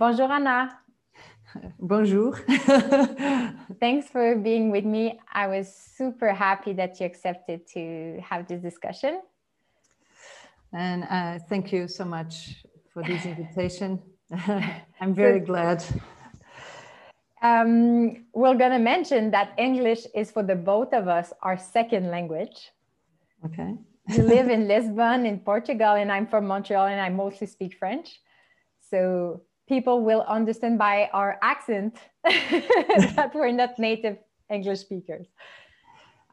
Bonjour, Anna. Bonjour. Thanks for being with me. I was super happy that you accepted to have this discussion. And uh, thank you so much for this invitation. I'm very glad. Um, we're going to mention that English is for the both of us our second language. Okay. you live in Lisbon, in Portugal, and I'm from Montreal, and I mostly speak French. So people will understand by our accent that we're not native English speakers.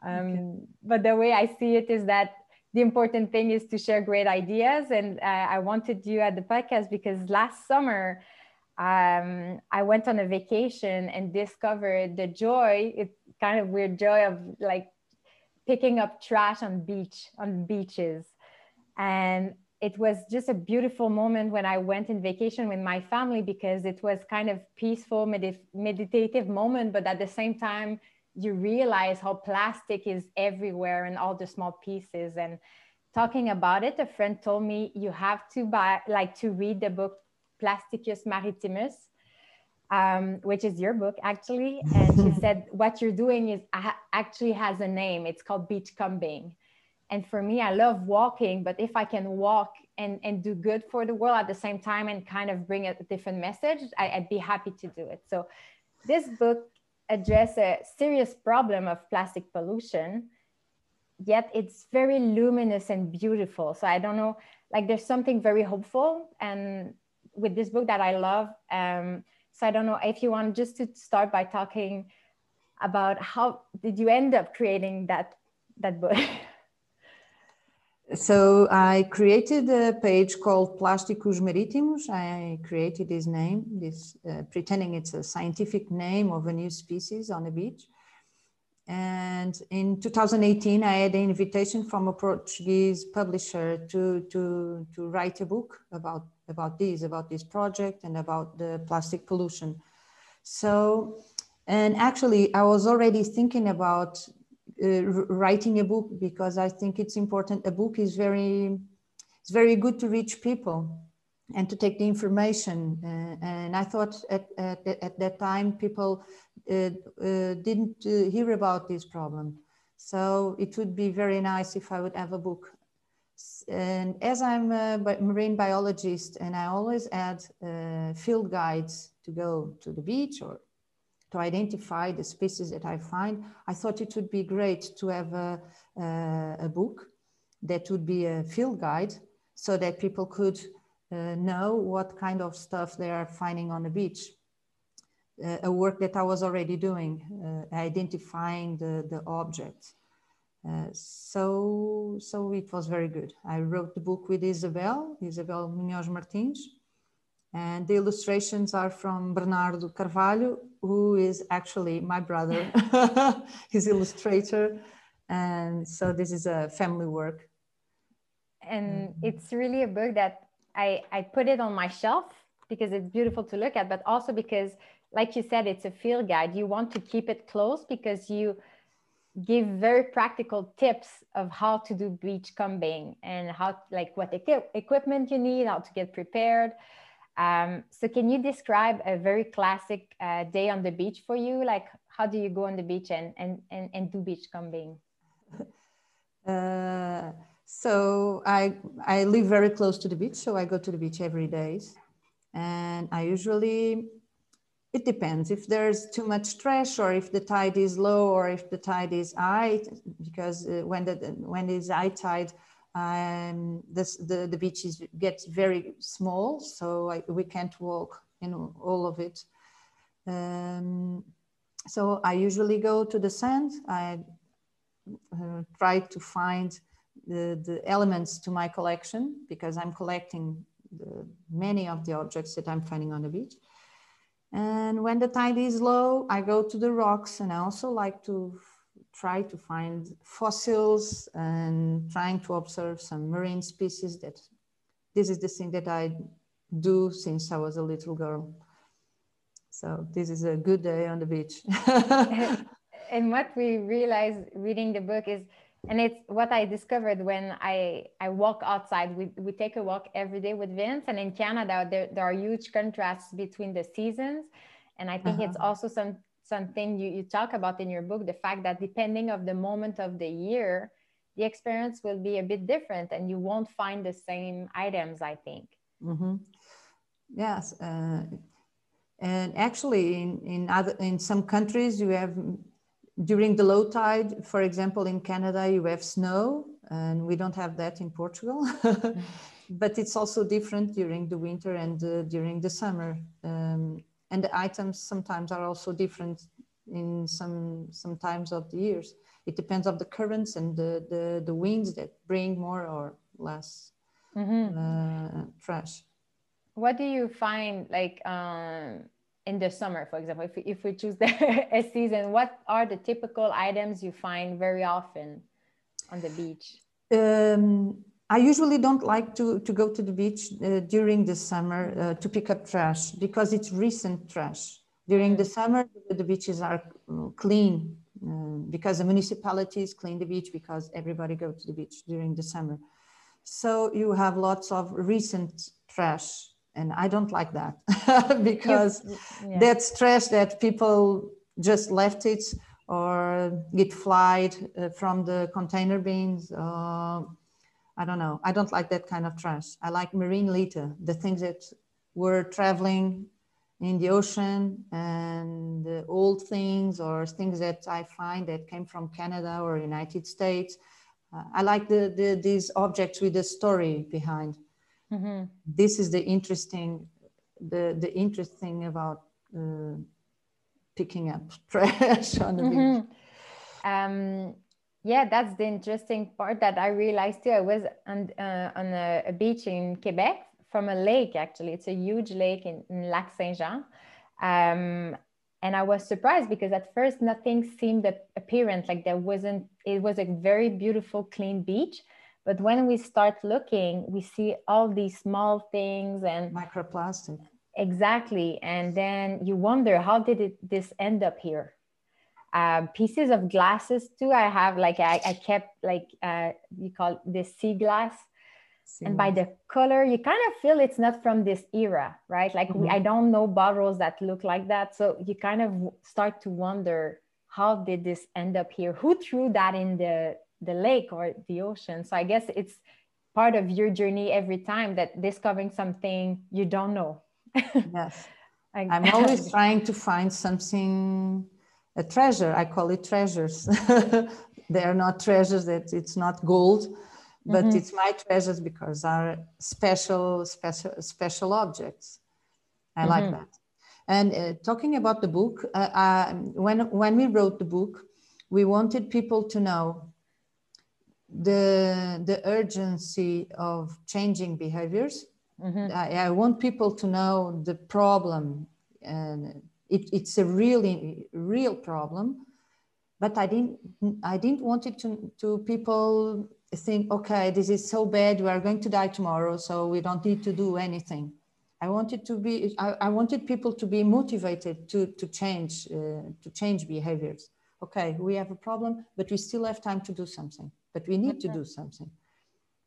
Um, okay. But the way I see it is that the important thing is to share great ideas. And uh, I wanted you at the podcast because last summer, um, I went on a vacation and discovered the joy, it's kind of weird joy of like picking up trash on beach, on beaches. And it was just a beautiful moment when I went in vacation with my family because it was kind of peaceful, med- meditative moment, but at the same time, you realize how plastic is everywhere and all the small pieces. And talking about it, a friend told me you have to buy, like, to read the book Plasticus Maritimus, um, which is your book actually. And she said what you're doing is actually has a name. It's called beachcombing and for me i love walking but if i can walk and, and do good for the world at the same time and kind of bring a different message I, i'd be happy to do it so this book addresses a serious problem of plastic pollution yet it's very luminous and beautiful so i don't know like there's something very hopeful and with this book that i love um, so i don't know if you want just to start by talking about how did you end up creating that that book So I created a page called Plasticus Maritimus. I created this name, this uh, pretending it's a scientific name of a new species on the beach. And in 2018, I had an invitation from a Portuguese publisher to, to, to write a book about, about this, about this project and about the plastic pollution. So, and actually I was already thinking about uh, writing a book because I think it's important. A book is very, it's very good to reach people and to take the information. Uh, and I thought at, at, at that time people uh, uh, didn't uh, hear about this problem. So it would be very nice if I would have a book. And as I'm a marine biologist and I always add uh, field guides to go to the beach or to identify the species that I find, I thought it would be great to have a, a, a book that would be a field guide so that people could uh, know what kind of stuff they are finding on the beach. Uh, a work that I was already doing, uh, identifying the, the objects. Uh, so, so it was very good. I wrote the book with Isabel, Isabel Minhós Martins, and the illustrations are from Bernardo Carvalho, who is actually my brother. He's illustrator. And so this is a family work. And it's really a book that I, I put it on my shelf because it's beautiful to look at, but also because, like you said, it's a field guide. You want to keep it close because you give very practical tips of how to do beach combing and how, like, what equipment you need, how to get prepared. Um, so can you describe a very classic uh, day on the beach for you? Like how do you go on the beach and, and, and, and do beach combing? Uh, so I, I live very close to the beach, so I go to the beach every day. And I usually, it depends if there's too much trash or if the tide is low or if the tide is high, because uh, when, the, when it's high tide, um, this, the, the beach is, gets very small, so I, we can't walk in all of it. Um, so I usually go to the sand. I uh, try to find the, the elements to my collection because I'm collecting the, many of the objects that I'm finding on the beach. And when the tide is low, I go to the rocks and I also like to try to find fossils and trying to observe some marine species that this is the thing that I do since I was a little girl. So this is a good day on the beach. and what we realized reading the book is and it's what i discovered when i i walk outside we, we take a walk every day with vince and in canada there, there are huge contrasts between the seasons and i think uh-huh. it's also some something you, you talk about in your book the fact that depending of the moment of the year the experience will be a bit different and you won't find the same items i think mm-hmm. yes uh, and actually in in other in some countries you have during the low tide, for example, in Canada, you have snow, and we don't have that in Portugal. but it's also different during the winter and uh, during the summer. Um, and the items sometimes are also different in some some times of the years. It depends on the currents and the, the, the winds that bring more or less mm-hmm. uh, trash. What do you find like? Um in the summer, for example, if we, if we choose the, a season, what are the typical items you find very often on the beach? Um, I usually don't like to, to go to the beach uh, during the summer uh, to pick up trash because it's recent trash. During the summer, the beaches are uh, clean uh, because the municipalities clean the beach because everybody goes to the beach during the summer. So you have lots of recent trash and I don't like that because yeah. that's trash that people just left it or get flied uh, from the container bins. Uh, I don't know. I don't like that kind of trash. I like marine litter, the things that were traveling in the ocean and the old things or things that I find that came from Canada or United States. Uh, I like the, the, these objects with a story behind. Mm-hmm. This is the interesting, the the interesting about uh, picking up trash on the mm-hmm. beach. Um, yeah, that's the interesting part that I realized too. I was on uh, on a, a, beach in Quebec from a lake. Actually, it's a huge lake in, in Lac Saint Jean. Um, and I was surprised because at first nothing seemed apparent. Like there wasn't. It was a very beautiful, clean beach but when we start looking, we see all these small things and microplastic. Exactly. And then you wonder, how did it, this end up here? Uh, pieces of glasses too. I have like, I, I kept like, uh, you call this sea glass. And by the color, you kind of feel it's not from this era, right? Like mm-hmm. we, I don't know bottles that look like that. So you kind of start to wonder, how did this end up here? Who threw that in the the lake or the ocean. So I guess it's part of your journey every time that discovering something you don't know. yes. I'm always trying to find something, a treasure. I call it treasures. they are not treasures that it's not gold, but mm-hmm. it's my treasures because are special, special, special objects. I mm-hmm. like that. And uh, talking about the book, uh, uh, when when we wrote the book, we wanted people to know the the urgency of changing behaviors. Mm-hmm. I, I, want people to know the problem, and it, it's a really real problem. But I didn't I didn't want it to to people think, okay, this is so bad, we are going to die tomorrow, so we don't need to do anything. I wanted to be I, I wanted people to be motivated to to change uh, to change behaviors. Okay, we have a problem, but we still have time to do something but we need to do something.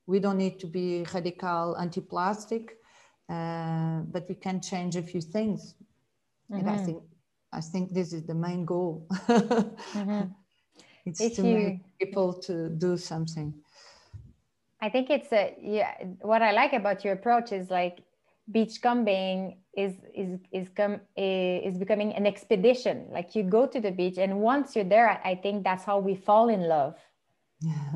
We don't need to be radical anti-plastic, uh, but we can change a few things. Mm-hmm. And I mm-hmm. think I think this is the main goal. mm-hmm. It's if to you, make people to do something. I think it's a yeah. What I like about your approach is like beachcombing is is is come is becoming an expedition. Like you go to the beach, and once you're there, I think that's how we fall in love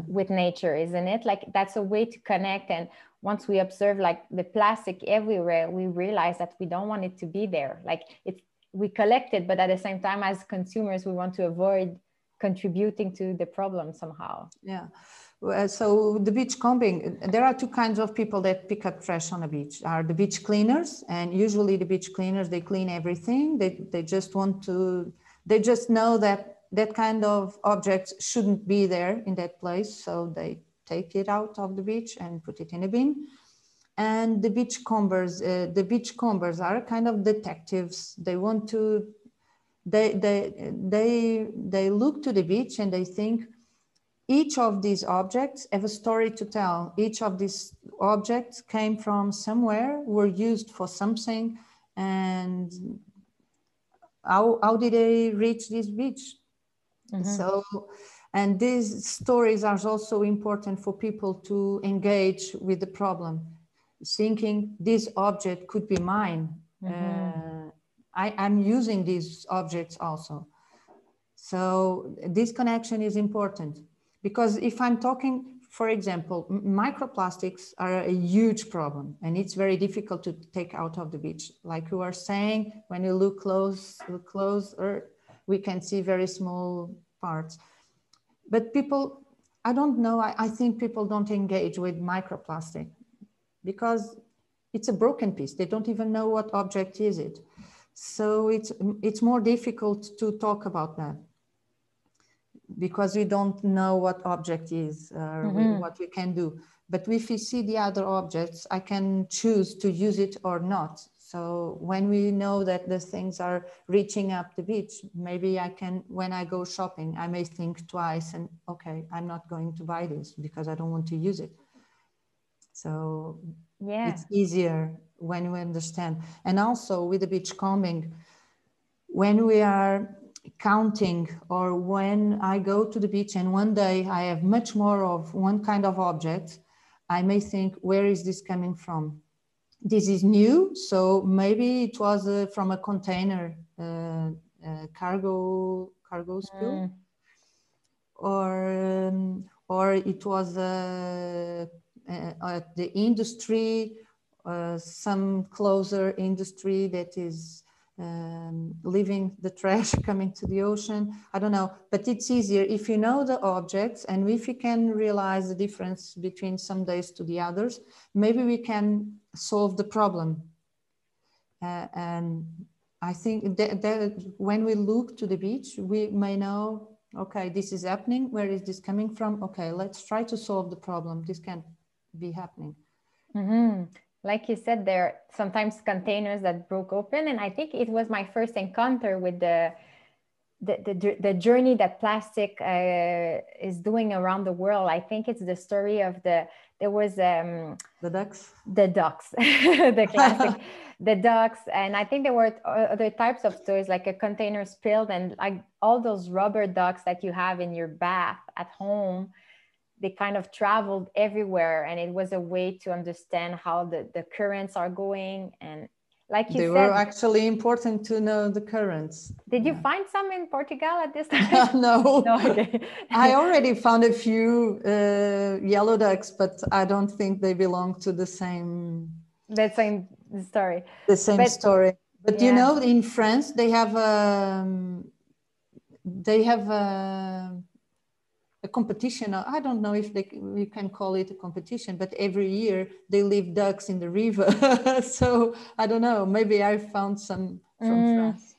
with nature isn't it? Like that's a way to connect. And once we observe like the plastic everywhere we realize that we don't want it to be there. Like it's we collect it but at the same time as consumers we want to avoid contributing to the problem somehow. Yeah. Uh, so the beach combing there are two kinds of people that pick up trash on a beach are the beach cleaners and usually the beach cleaners they clean everything. They, they just want to they just know that that kind of objects shouldn't be there in that place. So they take it out of the beach and put it in a bin. and the beachcombers uh, the beachcombers are kind of detectives they want to they they they they look to the beach and they think each of these objects have a story to tell each of these objects came from somewhere were used for something and how, how did they reach this beach mm-hmm. so and these stories are also important for people to engage with the problem thinking this object could be mine. Mm-hmm. Uh, I, I'm using these objects also. So this connection is important because if I'm talking, for example, microplastics are a huge problem and it's very difficult to take out of the beach. Like you are saying, when you look close, look closer, we can see very small parts. But people, I don't know, I, I think people don't engage with microplastic because it's a broken piece. They don't even know what object is it. So it's, it's more difficult to talk about that because we don't know what object is, uh, mm-hmm. what we can do. But if we see the other objects, I can choose to use it or not. So when we know that the things are reaching up the beach, maybe I can, when I go shopping, I may think twice and okay, I'm not going to buy this because I don't want to use it. So yeah, it's easier when we understand. And also with the beach combing, when we are counting or when I go to the beach and one day I have much more of one kind of object, I may think, where is this coming from? This is new, so maybe it was uh, from a container, uh, uh, cargo cargo spill, mm. or um, or it was a uh, at the industry, uh, some closer industry that is um, leaving the trash coming to the ocean. I don't know, but it's easier if you know the objects and if you can realize the difference between some days to the others, maybe we can solve the problem. Uh, and I think that, that, when we look to the beach, we may know, okay, this is happening. Where is this coming from? Okay, let's try to solve the problem. This can be happening. Mm-hmm. Like you said, there are sometimes containers that broke open, and I think it was my first encounter with the the, the, the journey that plastic uh, is doing around the world. I think it's the story of the there was um, the ducks, the ducks, the classic, the ducks, and I think there were other types of stories like a container spilled and like all those rubber ducks that you have in your bath at home they kind of traveled everywhere and it was a way to understand how the, the currents are going and like you said. they said, were actually important to know the currents did you find some in portugal at this time no, no okay. i already found a few uh, yellow ducks but i don't think they belong to the same the same story the same but, story but yeah. you know in france they have um, they have uh, a competition. I don't know if they, you can call it a competition, but every year they leave ducks in the river. so I don't know. Maybe I found some from mm. France.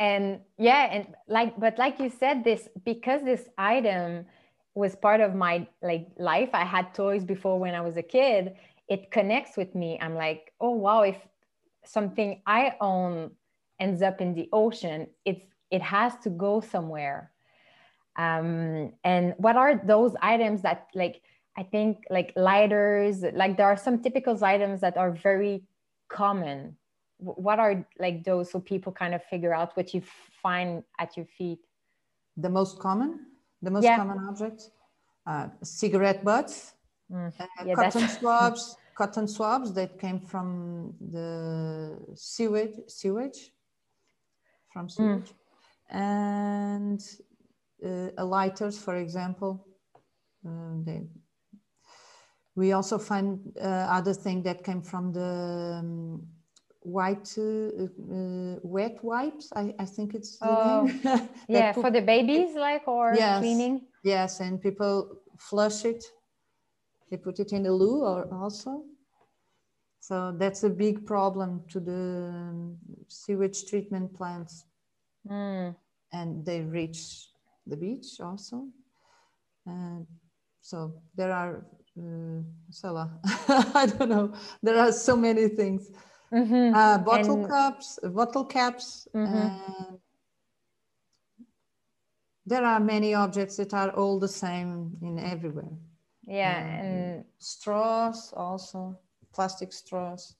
And yeah, and like, but like you said, this because this item was part of my like life. I had toys before when I was a kid. It connects with me. I'm like, oh wow, if something I own ends up in the ocean, it's it has to go somewhere um, and what are those items that like i think like lighters like there are some typical items that are very common what are like those so people kind of figure out what you find at your feet the most common the most yeah. common objects uh, cigarette butts mm. uh, yeah, cotton swabs cotton swabs that came from the sewage sewage from mm. sewage mm. and uh, lighters, for example. Um, they, we also find uh, other thing that came from the um, white uh, uh, wet wipes. I, I think it's oh, yeah for the babies, like or yes, cleaning. Yes, and people flush it. They put it in the loo or also. So that's a big problem to the um, sewage treatment plants. Mm. And they reach the beach also. And so there are uh, Salah. I don't know. There are so many things. Mm-hmm. Uh, bottle and... cups, bottle caps. Mm-hmm. there are many objects that are all the same in everywhere. Yeah, and straws also, plastic straws.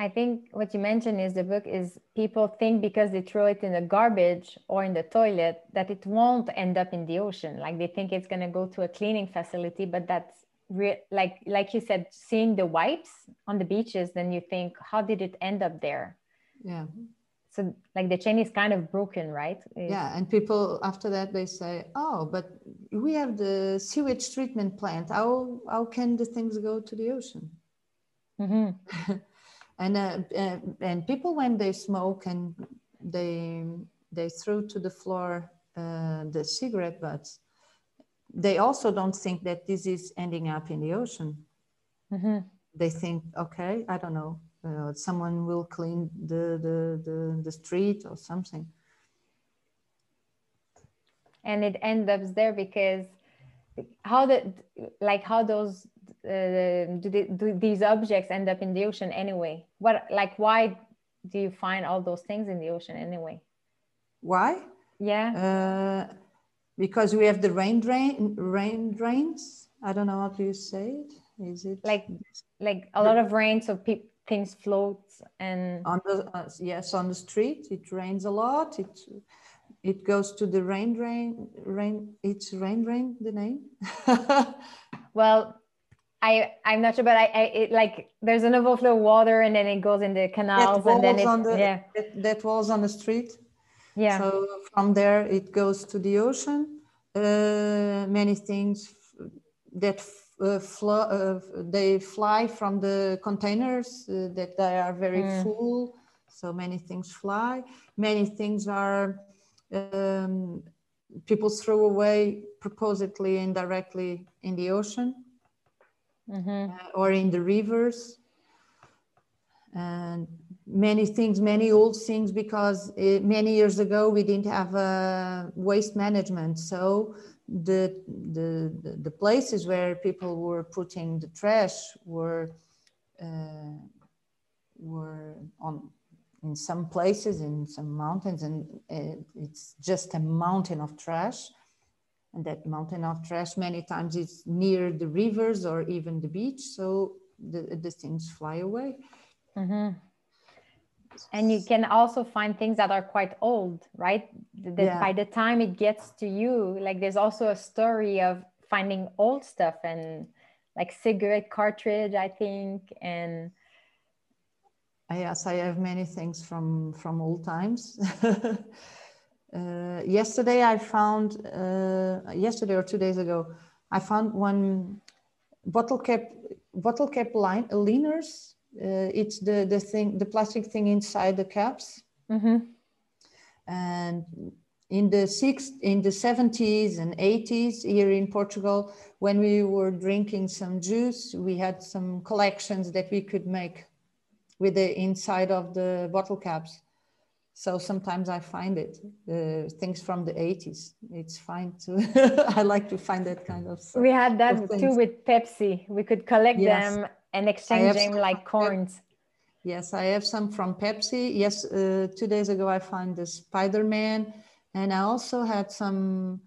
I think what you mentioned is the book is people think because they throw it in the garbage or in the toilet that it won't end up in the ocean. Like they think it's going to go to a cleaning facility, but that's re- like like you said, seeing the wipes on the beaches, then you think, how did it end up there? Yeah. So like the chain is kind of broken, right? It's... yeah, and people after that they say, oh, but we have the sewage treatment plant. How how can the things go to the ocean? Mm-hmm. and uh, and people when they smoke and they they throw to the floor uh, the cigarette butts they also don't think that this is ending up in the ocean mm-hmm. they think okay i don't know uh, someone will clean the, the the the street or something and it ends up there because how the like how those uh, do, they, do these objects end up in the ocean anyway? What like why do you find all those things in the ocean anyway? Why? Yeah. Uh, because we have the rain drain rain drains. I don't know how do you say it. Is it like like a lot of rain, so pe- things float and on the uh, yes on the street it rains a lot. It it goes to the rain drain rain. It's rain drain the name. well, I I'm not sure, but I, I it, like there's an overflow of water and then it goes in the canals and then it, the, yeah that, that was on the street. Yeah. So from there it goes to the ocean. Uh, many things that uh, flo- uh, they fly from the containers uh, that they are very mm. full. So many things fly. Many things are um, people throw away purposely indirectly in the ocean mm-hmm. uh, or in the rivers. And many things many old things because it, many years ago we didn't have uh, waste management. So the, the the places where people were putting the trash were uh, were on in some places in some mountains and uh, it's just a mountain of trash and that mountain of trash many times is near the rivers or even the beach so the, the things fly away mm-hmm. and you can also find things that are quite old right that yeah. by the time it gets to you like there's also a story of finding old stuff and like cigarette cartridge i think and yes i have many things from from old times uh, yesterday I found, uh, yesterday or two days ago, I found one bottle cap, bottle cap line, liners. Uh, it's the, the thing, the plastic thing inside the caps. Mm-hmm. And in the six, in the 70s and 80s here in Portugal, when we were drinking some juice, we had some collections that we could make with the inside of the bottle caps so sometimes I find it uh, things from the 80s. It's fine to. I like to find that kind of. Stuff, we had that too with Pepsi. We could collect yes. them and exchange them like coins. Yes, I have some from Pepsi. Yes, uh, two days ago I found the Spider Man, and I also had some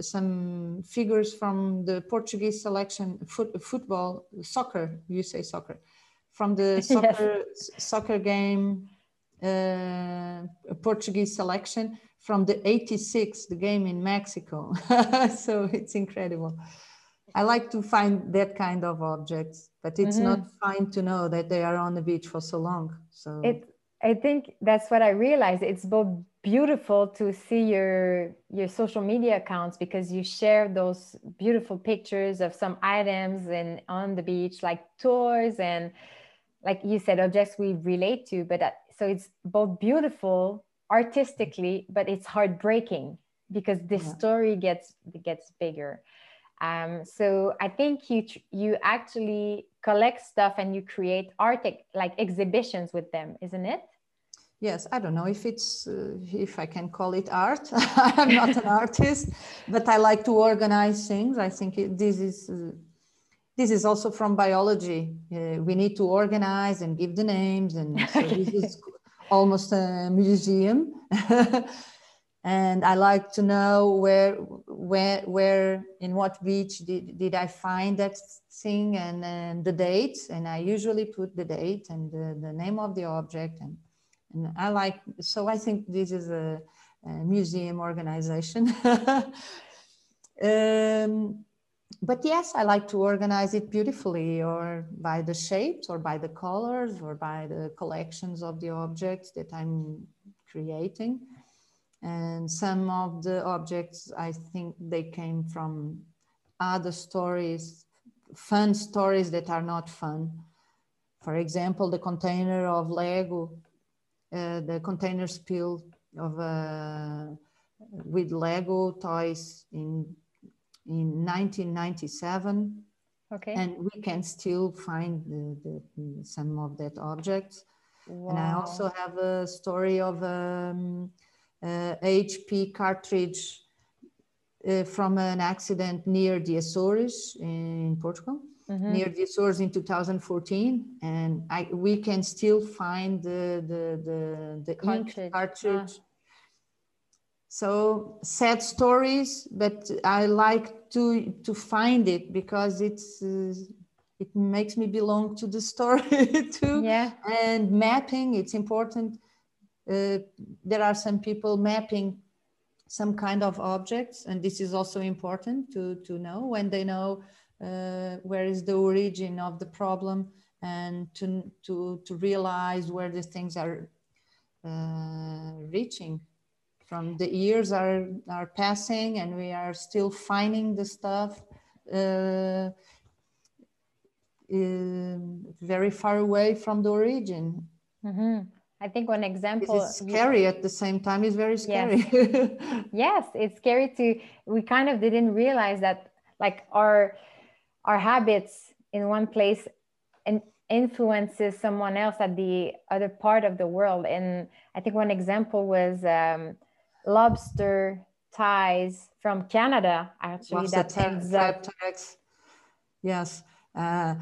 some figures from the Portuguese selection foot, football soccer. You say soccer from the soccer yes. soccer game Portuguese selection from the 86, the game in Mexico. so it's incredible. I like to find that kind of objects, but it's mm-hmm. not fine to know that they are on the beach for so long. So it, I think that's what I realized. It's both beautiful to see your your social media accounts because you share those beautiful pictures of some items and on the beach, like toys and like you said, objects we relate to, but so it's both beautiful artistically but it's heartbreaking because the yeah. story gets gets bigger. Um, so i think you you actually collect stuff and you create art like exhibitions with them isn't it? Yes i don't know if it's uh, if i can call it art. I'm not an artist but i like to organize things. I think it, this is uh, this is also from biology. Uh, we need to organize and give the names, and so this is almost a museum. and I like to know where, where, where, in what beach did, did I find that thing and, and the date. And I usually put the date and the, the name of the object. And, and I like, so I think this is a, a museum organization. um, but yes, I like to organize it beautifully or by the shapes or by the colors or by the collections of the objects that I'm creating. And some of the objects, I think they came from other stories, fun stories that are not fun. For example, the container of Lego, uh, the container spill of uh, with Lego toys in in 1997. Okay. And we can still find the, the, some of that objects. Wow. And I also have a story of um, a HP cartridge uh, from an accident near the Açores in Portugal, mm-hmm. near the Açores in 2014. And I, we can still find the, the, the, the cartridge. ink cartridge. Ah so sad stories but i like to to find it because it's uh, it makes me belong to the story too. Yeah. And mapping it's important. Uh, there are some people mapping some kind of objects and this is also important to to know when they know uh, where is the origin of the problem and to to to realize where these things are uh, reaching from the years are are passing and we are still finding the stuff uh, very far away from the origin. Mm-hmm. I think one example is scary at the same time is very scary. Yes. yes, it's scary to we kind of didn't realize that like our our habits in one place and influences someone else at the other part of the world. And I think one example was um, lobster ties from Canada. Actually, lobster that tags. Yes. Uh,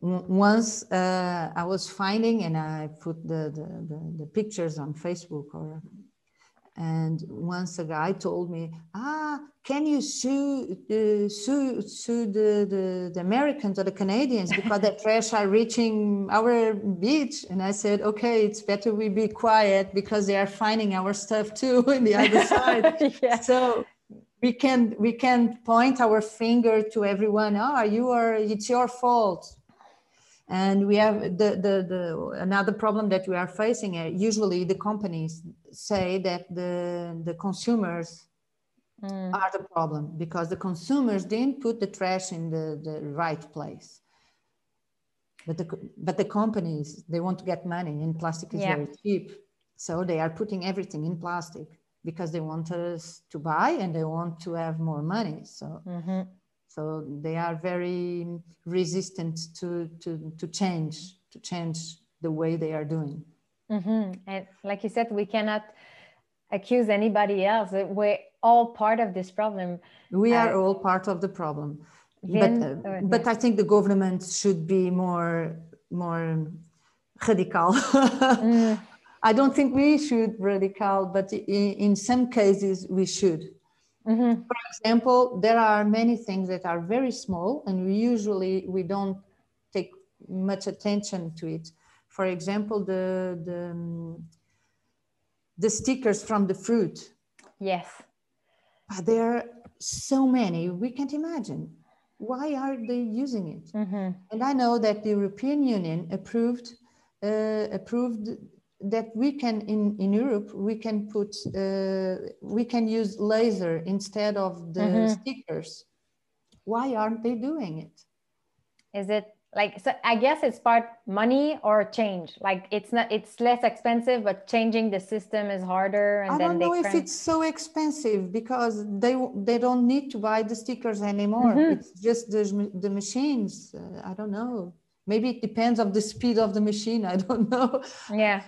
once uh, I was finding, and I put the, the, the, the pictures on Facebook or and once a guy told me, ah, can you sue, uh, sue, sue the, the, the, Americans or the Canadians because the trash are reaching our beach? And I said, okay, it's better we be quiet because they are finding our stuff too in the other side. yeah. So we can we can point our finger to everyone. Ah, oh, you are, it's your fault and we have the, the, the another problem that we are facing uh, usually the companies say that the the consumers mm. are the problem because the consumers didn't put the trash in the, the right place but the but the companies they want to get money and plastic is yeah. very cheap so they are putting everything in plastic because they want us to buy and they want to have more money so mm-hmm so they are very resistant to, to, to change, to change the way they are doing. Mm-hmm. And like you said, we cannot accuse anybody else. We're all part of this problem. We are uh, all part of the problem. Then, but, uh, but I think the government should be more, more radical. mm. I don't think we should radical, but in, in some cases we should Mm-hmm. For example, there are many things that are very small and we usually we don't take much attention to it. For example, the, the, the stickers from the fruit. Yes. But there are so many, we can't imagine. Why are they using it? Mm-hmm. And I know that the European Union approved uh, approved that we can in in Europe we can put uh, we can use laser instead of the mm-hmm. stickers. Why aren't they doing it? Is it like so? I guess it's part money or change. Like it's not it's less expensive, but changing the system is harder. And I don't know if it's so expensive because they they don't need to buy the stickers anymore. Mm-hmm. It's just the the machines. Uh, I don't know maybe it depends of the speed of the machine i don't know yeah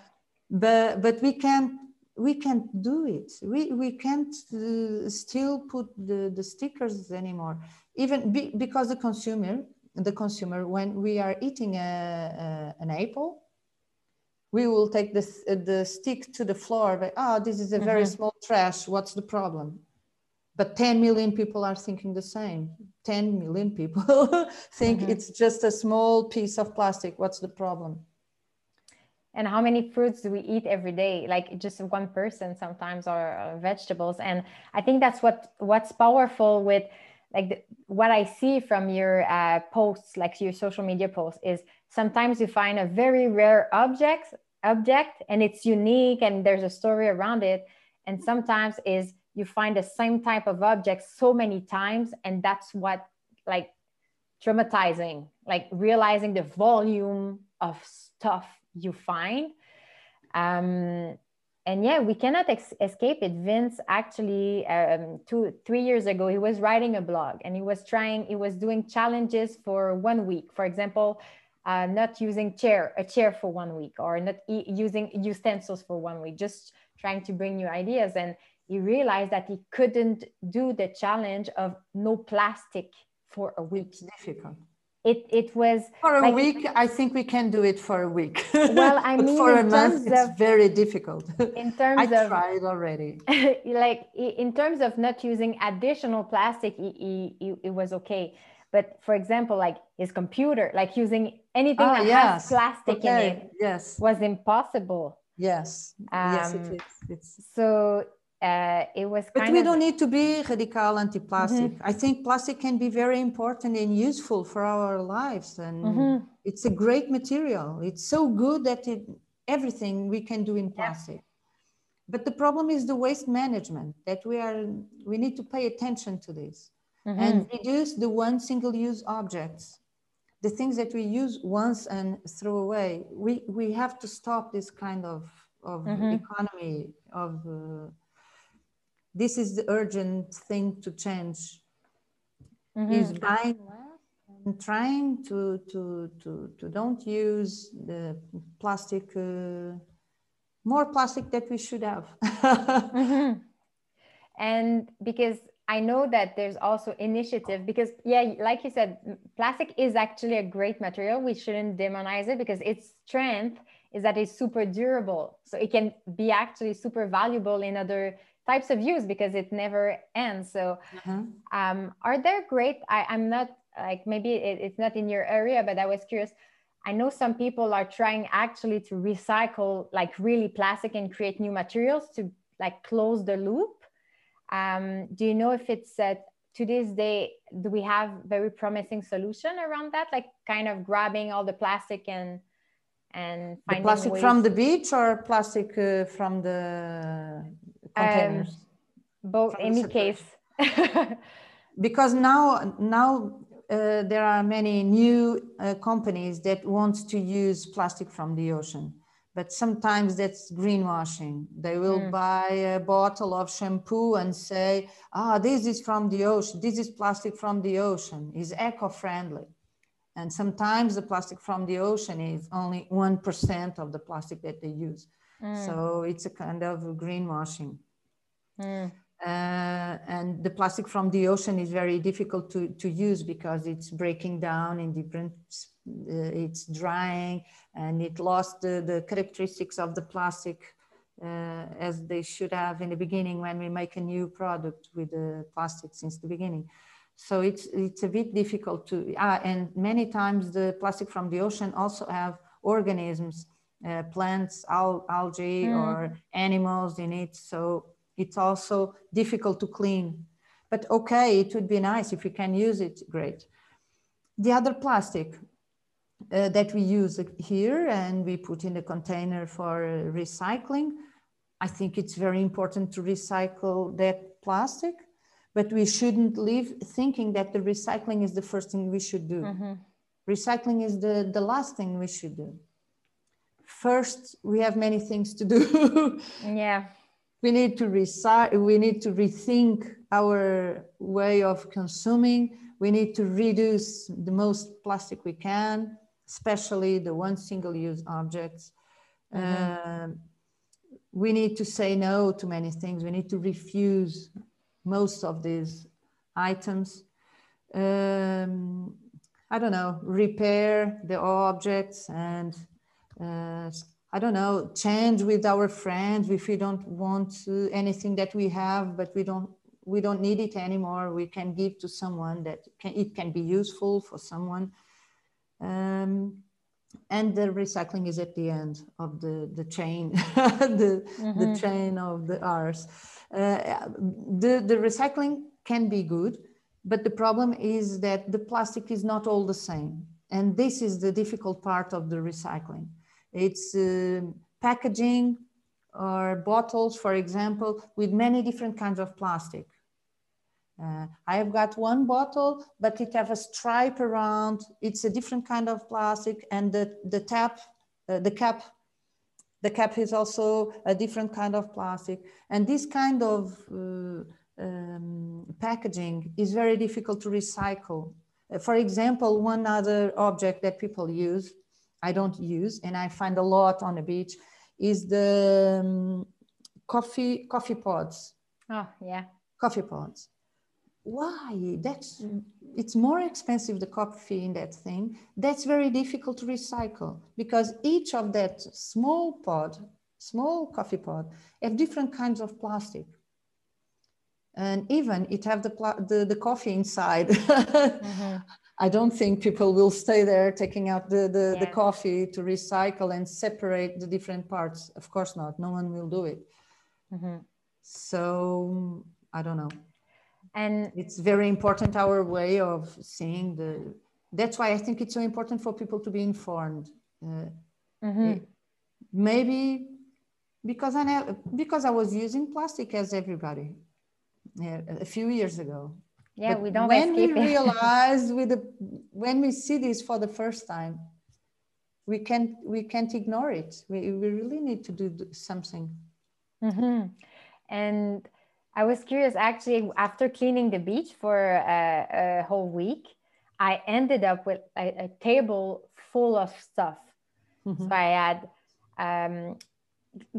but but we can we can't do it. We, we can't uh, still put the, the stickers anymore. Even be, because the consumer, the consumer, when we are eating a, a an apple, we will take this, uh, the stick to the floor. But, oh, this is a very mm-hmm. small trash. What's the problem? But 10 million people are thinking the same. 10 million people think mm-hmm. it's just a small piece of plastic. What's the problem? And how many fruits do we eat every day? Like just one person sometimes or uh, vegetables. And i think that's what what's powerful with like the, what i see from your uh, posts like your social media posts is sometimes you find a very rare object object and it's unique and there's a story around it. And sometimes is you find the same type of object so many times and that's what like traumatizing like realizing the volume of stuff you find. Um, and yeah we cannot ex- escape it. Vince actually um, two three years ago he was writing a blog and he was trying he was doing challenges for one week. For example uh, not using chair a chair for one week or not e- using utensils for one week just trying to bring new ideas. And he realized that he couldn't do the challenge of no plastic for a week. It's difficult it it was for a like, week i think we can do it for a week. Well i mean for a month of, it's very difficult. in terms I of tried already. Like in terms of not using additional plastic it, it, it, was okay. But for example like his computer like using anything ah, that yes. has plastic okay. in it yes. was impossible. Yes. Um, yes it um, it's... so uh, it was but we of... don't need to be radical anti-plastic mm-hmm. i think plastic can be very important and useful for our lives and mm-hmm. it's a great material it's so good that it everything we can do in plastic yeah. but the problem is the waste management that we are we need to pay attention to this mm-hmm. and reduce the one single use objects the things that we use once and throw away we we have to stop this kind of of mm-hmm. economy of uh, this is the urgent thing to change. Mm-hmm. is buying less and trying to to to to don't use the plastic uh, more plastic that we should have. Mm-hmm. and because i know that there's also initiative because yeah like you said plastic is actually a great material. We shouldn't demonize it because its strength is that it's super durable. So it can be actually super valuable in other types of use because it never ends. So, uh-huh. um, are there great? I, I'm not like maybe it, it's not in your area, but I was curious. I know some people are trying actually to recycle like really plastic and create new materials to like close the loop. Um, do you know if it's uh, to this day? Do we have very promising solution around that? Like kind of grabbing all the plastic and and the plastic ways... from the beach or plastic uh, from the containers? Um, both, any case. because now, now uh, there are many new uh, companies that want to use plastic from the ocean but sometimes that's greenwashing. They will mm. buy a bottle of shampoo and say, ah, this is from the ocean. This is plastic from the ocean. Is eco-friendly. And sometimes the plastic from the ocean is only 1% of the plastic that they use. Mm. So it's a kind of greenwashing. Mm. Uh, and the plastic from the ocean is very difficult to, to use because it's breaking down in different, uh, it's drying and it lost the, the characteristics of the plastic uh, as they should have in the beginning when we make a new product with the plastic since the beginning. So it's, it's a bit difficult to, ah, and many times the plastic from the ocean also have organisms uh, plants, al- algae, mm. or animals in it. So it's also difficult to clean. But okay, it would be nice if we can use it, great. The other plastic uh, that we use here and we put in the container for uh, recycling, I think it's very important to recycle that plastic, but we shouldn't leave thinking that the recycling is the first thing we should do. Mm-hmm. Recycling is the, the last thing we should do first we have many things to do yeah we need to recycle we need to rethink our way of consuming we need to reduce the most plastic we can especially the one single use objects mm-hmm. uh, we need to say no to many things. We need to refuse most of these items. Um, I don't know, repair the objects and uh, I don't know, change with our friends if we don't want anything that we have, but we don't we don't need it anymore. We can give to someone that can, it can be useful for someone. Um, and the recycling is at the end of the, the chain, the, mm-hmm. the chain of the R's. Uh, the, the recycling can be good, but the problem is that the plastic is not all the same. And this is the difficult part of the recycling. It's uh, packaging or bottles, for example, with many different kinds of plastic. Uh, I've got one bottle, but it have a stripe around. It's a different kind of plastic, and the the tap, uh, the cap, the cap is also a different kind of plastic. And this kind of uh, um, packaging is very difficult to recycle. Uh, for example, one other object that people use, I don't use, and I find a lot on the beach, is the um, coffee coffee pods. Oh yeah, coffee pods. Why? That's it's more expensive the coffee in that thing. That's very difficult to recycle because each of that small pod small coffee pod have different kinds of plastic. And even it have the the, the coffee inside. Mm-hmm. I don't think people will stay there taking out the the, yeah. the coffee to recycle and separate the different parts of course not no one will do it mm-hmm. so i don't know and it's very important our way of seeing the that's why i think it's so important for people to be informed uh, mm-hmm. maybe because i because i was using plastic as everybody yeah, a few years ago yeah but we don't when we realize with the when we see this for the first time we can't we can't ignore it we, we really need to do something mm-hmm. and I was curious actually after cleaning the beach for a, a whole week, I ended up with a, a table full of stuff. Mm-hmm. So I had um,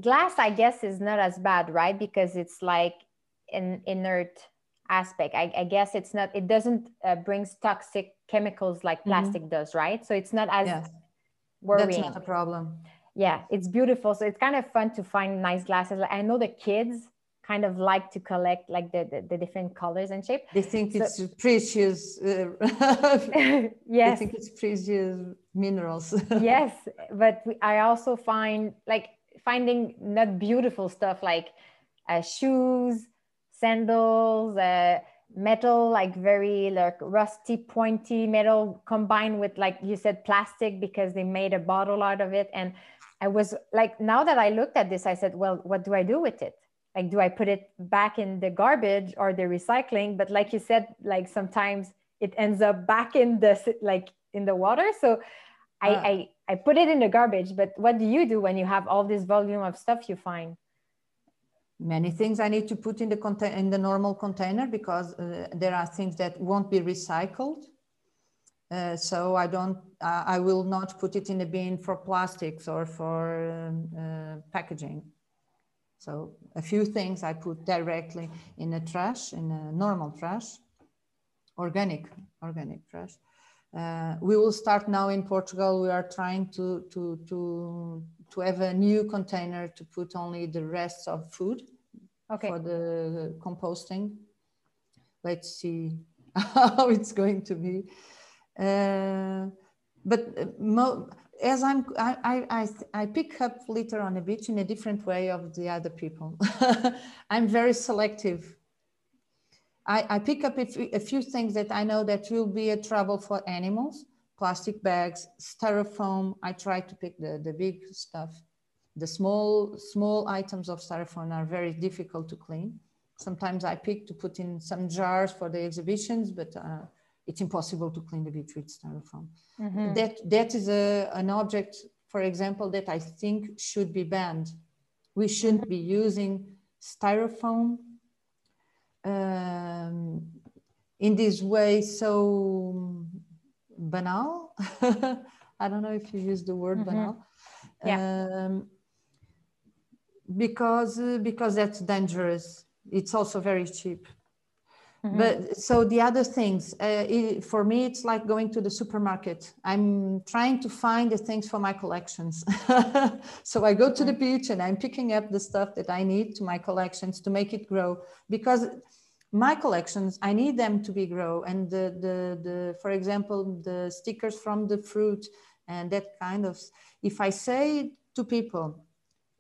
glass, I guess, is not as bad, right? Because it's like an inert aspect. I, I guess it's not, it doesn't uh, bring toxic chemicals like mm-hmm. plastic mm-hmm. does, right? So it's not as yes. worrying. That's not a problem. Yeah, it's beautiful. So it's kind of fun to find nice glasses. I know the kids kind of like to collect like the, the, the different colors and shape. They think so, it's precious. Uh, yes. They think it's precious minerals. yes, but we, I also find like finding not beautiful stuff like uh, shoes, sandals, uh, metal, like very like rusty, pointy metal combined with like you said plastic because they made a bottle out of it. And I was like, now that I looked at this, I said, well, what do I do with it? like do i put it back in the garbage or the recycling but like you said like sometimes it ends up back in the like in the water so I, ah. I i put it in the garbage but what do you do when you have all this volume of stuff you find many things i need to put in the contain in the normal container because uh, there are things that won't be recycled uh, so I don't, uh, I will not put it in a bin for plastics or for um, uh, packaging. So a few things I put directly in a trash, in a normal trash, organic, organic trash. Uh, we will start now in Portugal. We are trying to, to, to, to have a new container to put only the rest of food okay. for the composting. Let's see how it's going to be. Uh, but uh, mo- as I'm, I, I, I pick up litter on the beach in a different way of the other people. I'm very selective. I, I pick up a few things that I know that will be a trouble for animals, plastic bags, styrofoam. I try to pick the, the big stuff. The small, small items of styrofoam are very difficult to clean. Sometimes I pick to put in some jars for the exhibitions, but uh, it's impossible to clean the beach with styrofoam. Mm-hmm. That that is a, an object, for example, that I think should be banned. We shouldn't be using styrofoam um, in this way so banal. I don't know if you use the word mm-hmm. banal. Yeah. Um, because uh, because that's dangerous. It's also very cheap. Mm-hmm. but so the other things uh, it, for me it's like going to the supermarket. I'm trying to find the things for my collections. So i go to the mm-hmm. beach and i'm picking up the stuff that i need to my collections to make it grow. Because my collections i need them to be grow. And the the, the for example the stickers from the fruit and that kind of if i say to people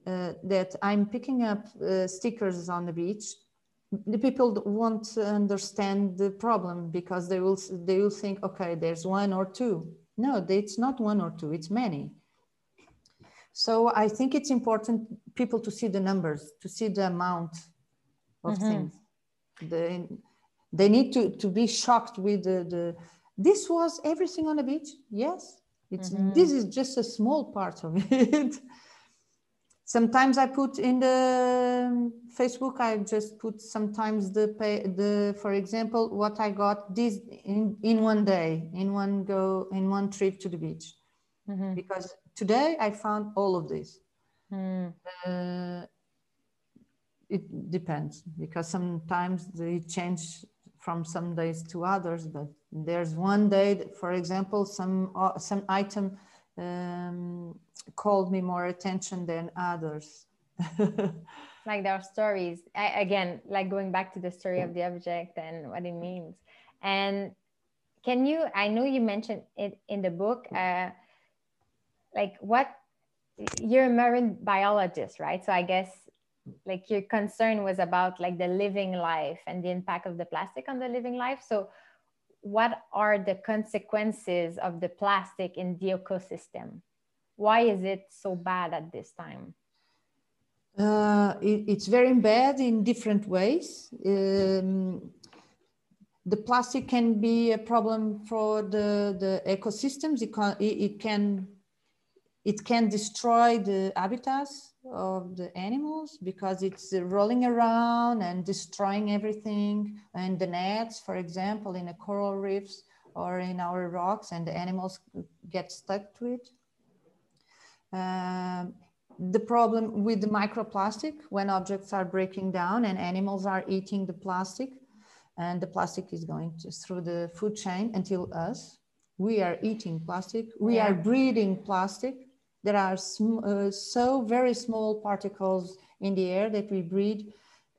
uh, that I'm picking up uh, stickers on the beach, the people won't understand the problem because they will they will think, okay, there's one or two. No, it's not one or two; it's many. So I think it's important people to see the numbers, to see the amount of mm-hmm. things. The, they need to, to be shocked with the, the this was everything on the beach. Yes, it's mm-hmm. this is just a small part of it sometimes I put in the Facebook, I just put sometimes the pay, the, for example, what I got this in, in one day, in one go, in one trip to the beach. Mm-hmm. Because today I found all of this. Mm. Uh, it depends because sometimes they change from some days to others, but there's one day, for example, some, uh, some item um, called me more attention than others. like there are stories I, again, like going back to the story of the object and what it means. And can you? I know you mentioned it in the book. Uh, like what? You're a marine biologist, right? So I guess like your concern was about like the living life and the impact of the plastic on the living life. So what are the consequences of the plastic in the ecosystem? Why is it so bad at this time? Uh, it, it's very bad in different ways. Um, the plastic can be a problem for the, the ecosystems. It can, it can, it can destroy the habitats of the animals because it's rolling around and destroying everything. And the nets for example in the coral reefs or in our rocks and the animals get stuck to it. Um, the problem with the microplastic when objects are breaking down and animals are eating the plastic and the plastic is going to, through the food chain until us we are eating plastic. We yeah. are breathing plastic there are uh, so very small particles in the air that we breathe,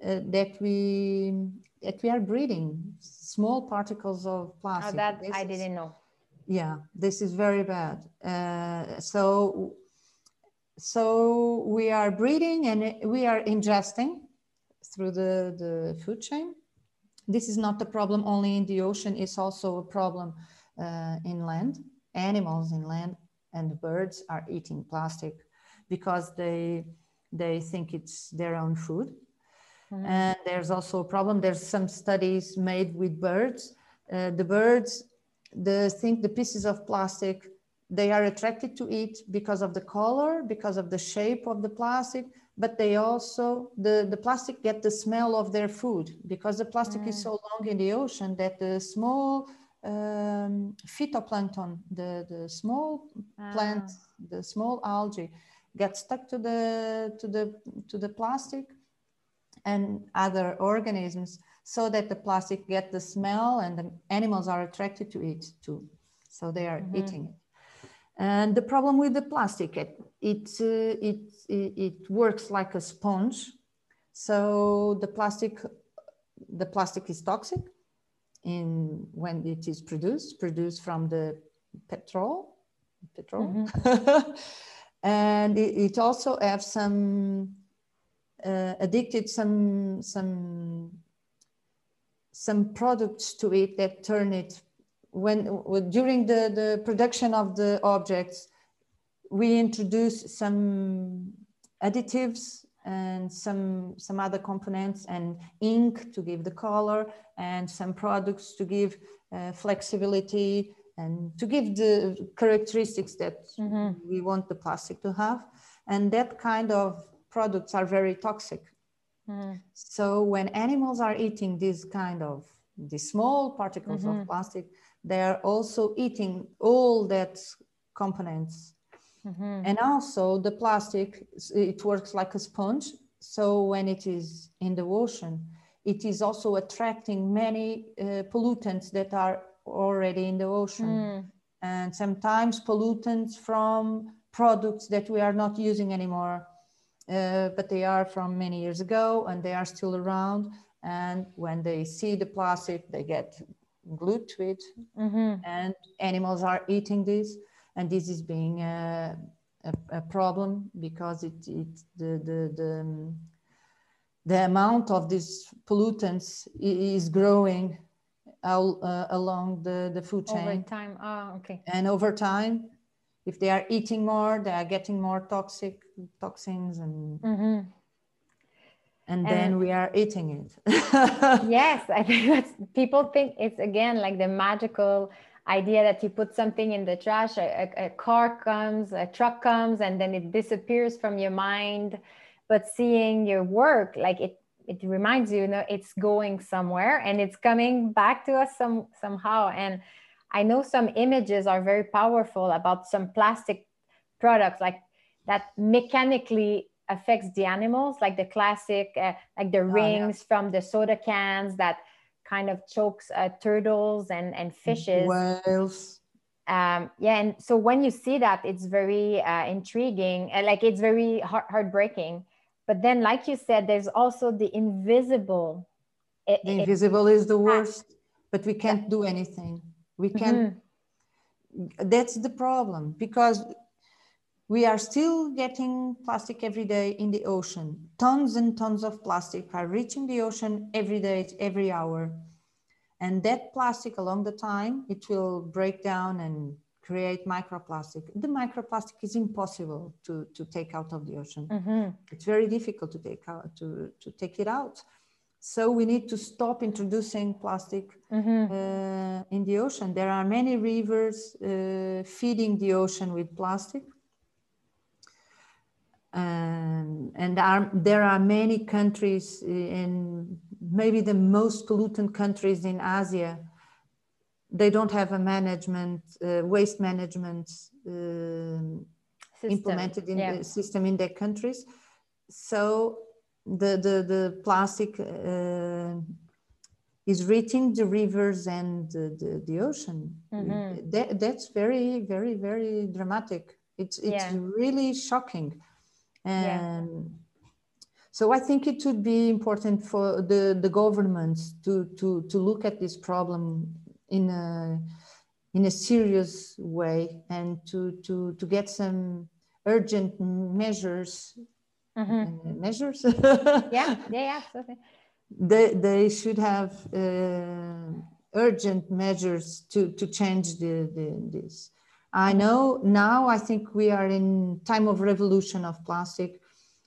uh, that we that we are breathing small particles of plastic. Oh, that this I didn't know. Yeah, this is very bad. Uh, so so we are breathing and we are ingesting through the, the food chain. This is not a problem only in the ocean, it's also a problem uh, in land. Animals in land and birds are eating plastic because they they think it's their own food mm-hmm. and there's also a problem there's some studies made with birds uh, the birds the think the pieces of plastic they are attracted to eat because of the color because of the shape of the plastic but they also the, the plastic get the smell of their food because the plastic mm. is so long in the ocean that the small um, phytoplankton, the, the small ah. plant, the small algae get stuck to the, to, the, to the plastic and other organisms so that the plastic get the smell and the animals are attracted to it too. So they are mm-hmm. eating it. And the problem with the plastic, it, it, uh, it, it works like a sponge. So the plastic, the plastic is toxic in when it is produced, produced from the petrol, petrol. Mm-hmm. and it, it, also have some uh, addicted some some some products to it that turn it when during the, the production of the objects we introduce some additives and some some other components and ink to give the color and some products to give uh, flexibility and to give the characteristics that mm-hmm. we want the plastic to have and that kind of products are very toxic mm. so when animals are eating this kind of these small particles mm-hmm. of plastic they are also eating all that components Mm-hmm. And also the plastic, it works like a sponge. So when it is in the ocean, it is also attracting many uh, pollutants that are already in the ocean. Mm. And sometimes pollutants from products that we are not using anymore, uh, but they are from many years ago and they are still around. And when they see the plastic, they get glued to it. Mm-hmm. And animals are eating this. And this is being a, a, a problem because it, it the, the, the, the amount of these pollutants is growing uh, along the, the food chain. Over time, oh, okay. And over time, if they are eating more, they are getting more toxic toxins and mm-hmm. and, and then we are eating it. yes, I think that's people think it's again like the magical idea that you put something in the trash, a, a, a car comes, a truck comes, and then it disappears from your mind. But seeing your work, like it it reminds you, you know it's going somewhere and it's coming back to us some somehow and i know some images are very powerful about some plastic products like that mechanically affects the animals like the classic uh, like the rings yeah. from the soda cans that kind of chokes uh, turtles and and fishes. Whales. Um, yeah and so when you see that it's very uh, intriguing and like it's very heart- heartbreaking. But then like you said there's also the invisible. It, the invisible it, is the worst but we can't do anything. We can't mm-hmm. that's the problem because we are still getting plastic every day in the ocean tons and tons of plastic are reaching the ocean every day every hour and that plastic along the time it will break down and create microplastic. The microplastic is impossible to, to take out of the ocean. Mm-hmm. It's very difficult to take out to, to take it out. So we need to stop introducing plastic mm-hmm. uh, in the ocean. There are many rivers uh, feeding the ocean with plastic. Um, and are, there are many countries in maybe the most pollutant countries in Asia they don't have a management uh, waste management um, implemented in yeah. the system in their countries so the the, the plastic uh, is reaching the rivers and the, the, the ocean mm-hmm. that, that's very very very dramatic it's it's yeah. really shocking and yeah. So I think it would be important for the, the governments to, to, to look at this problem in a in a serious way and to to to get some urgent measures mm-hmm. uh, measures yeah yeah yeah absolutely. they they should have uh, urgent measures to to change the, the this i know now i think we are in time of revolution of plastic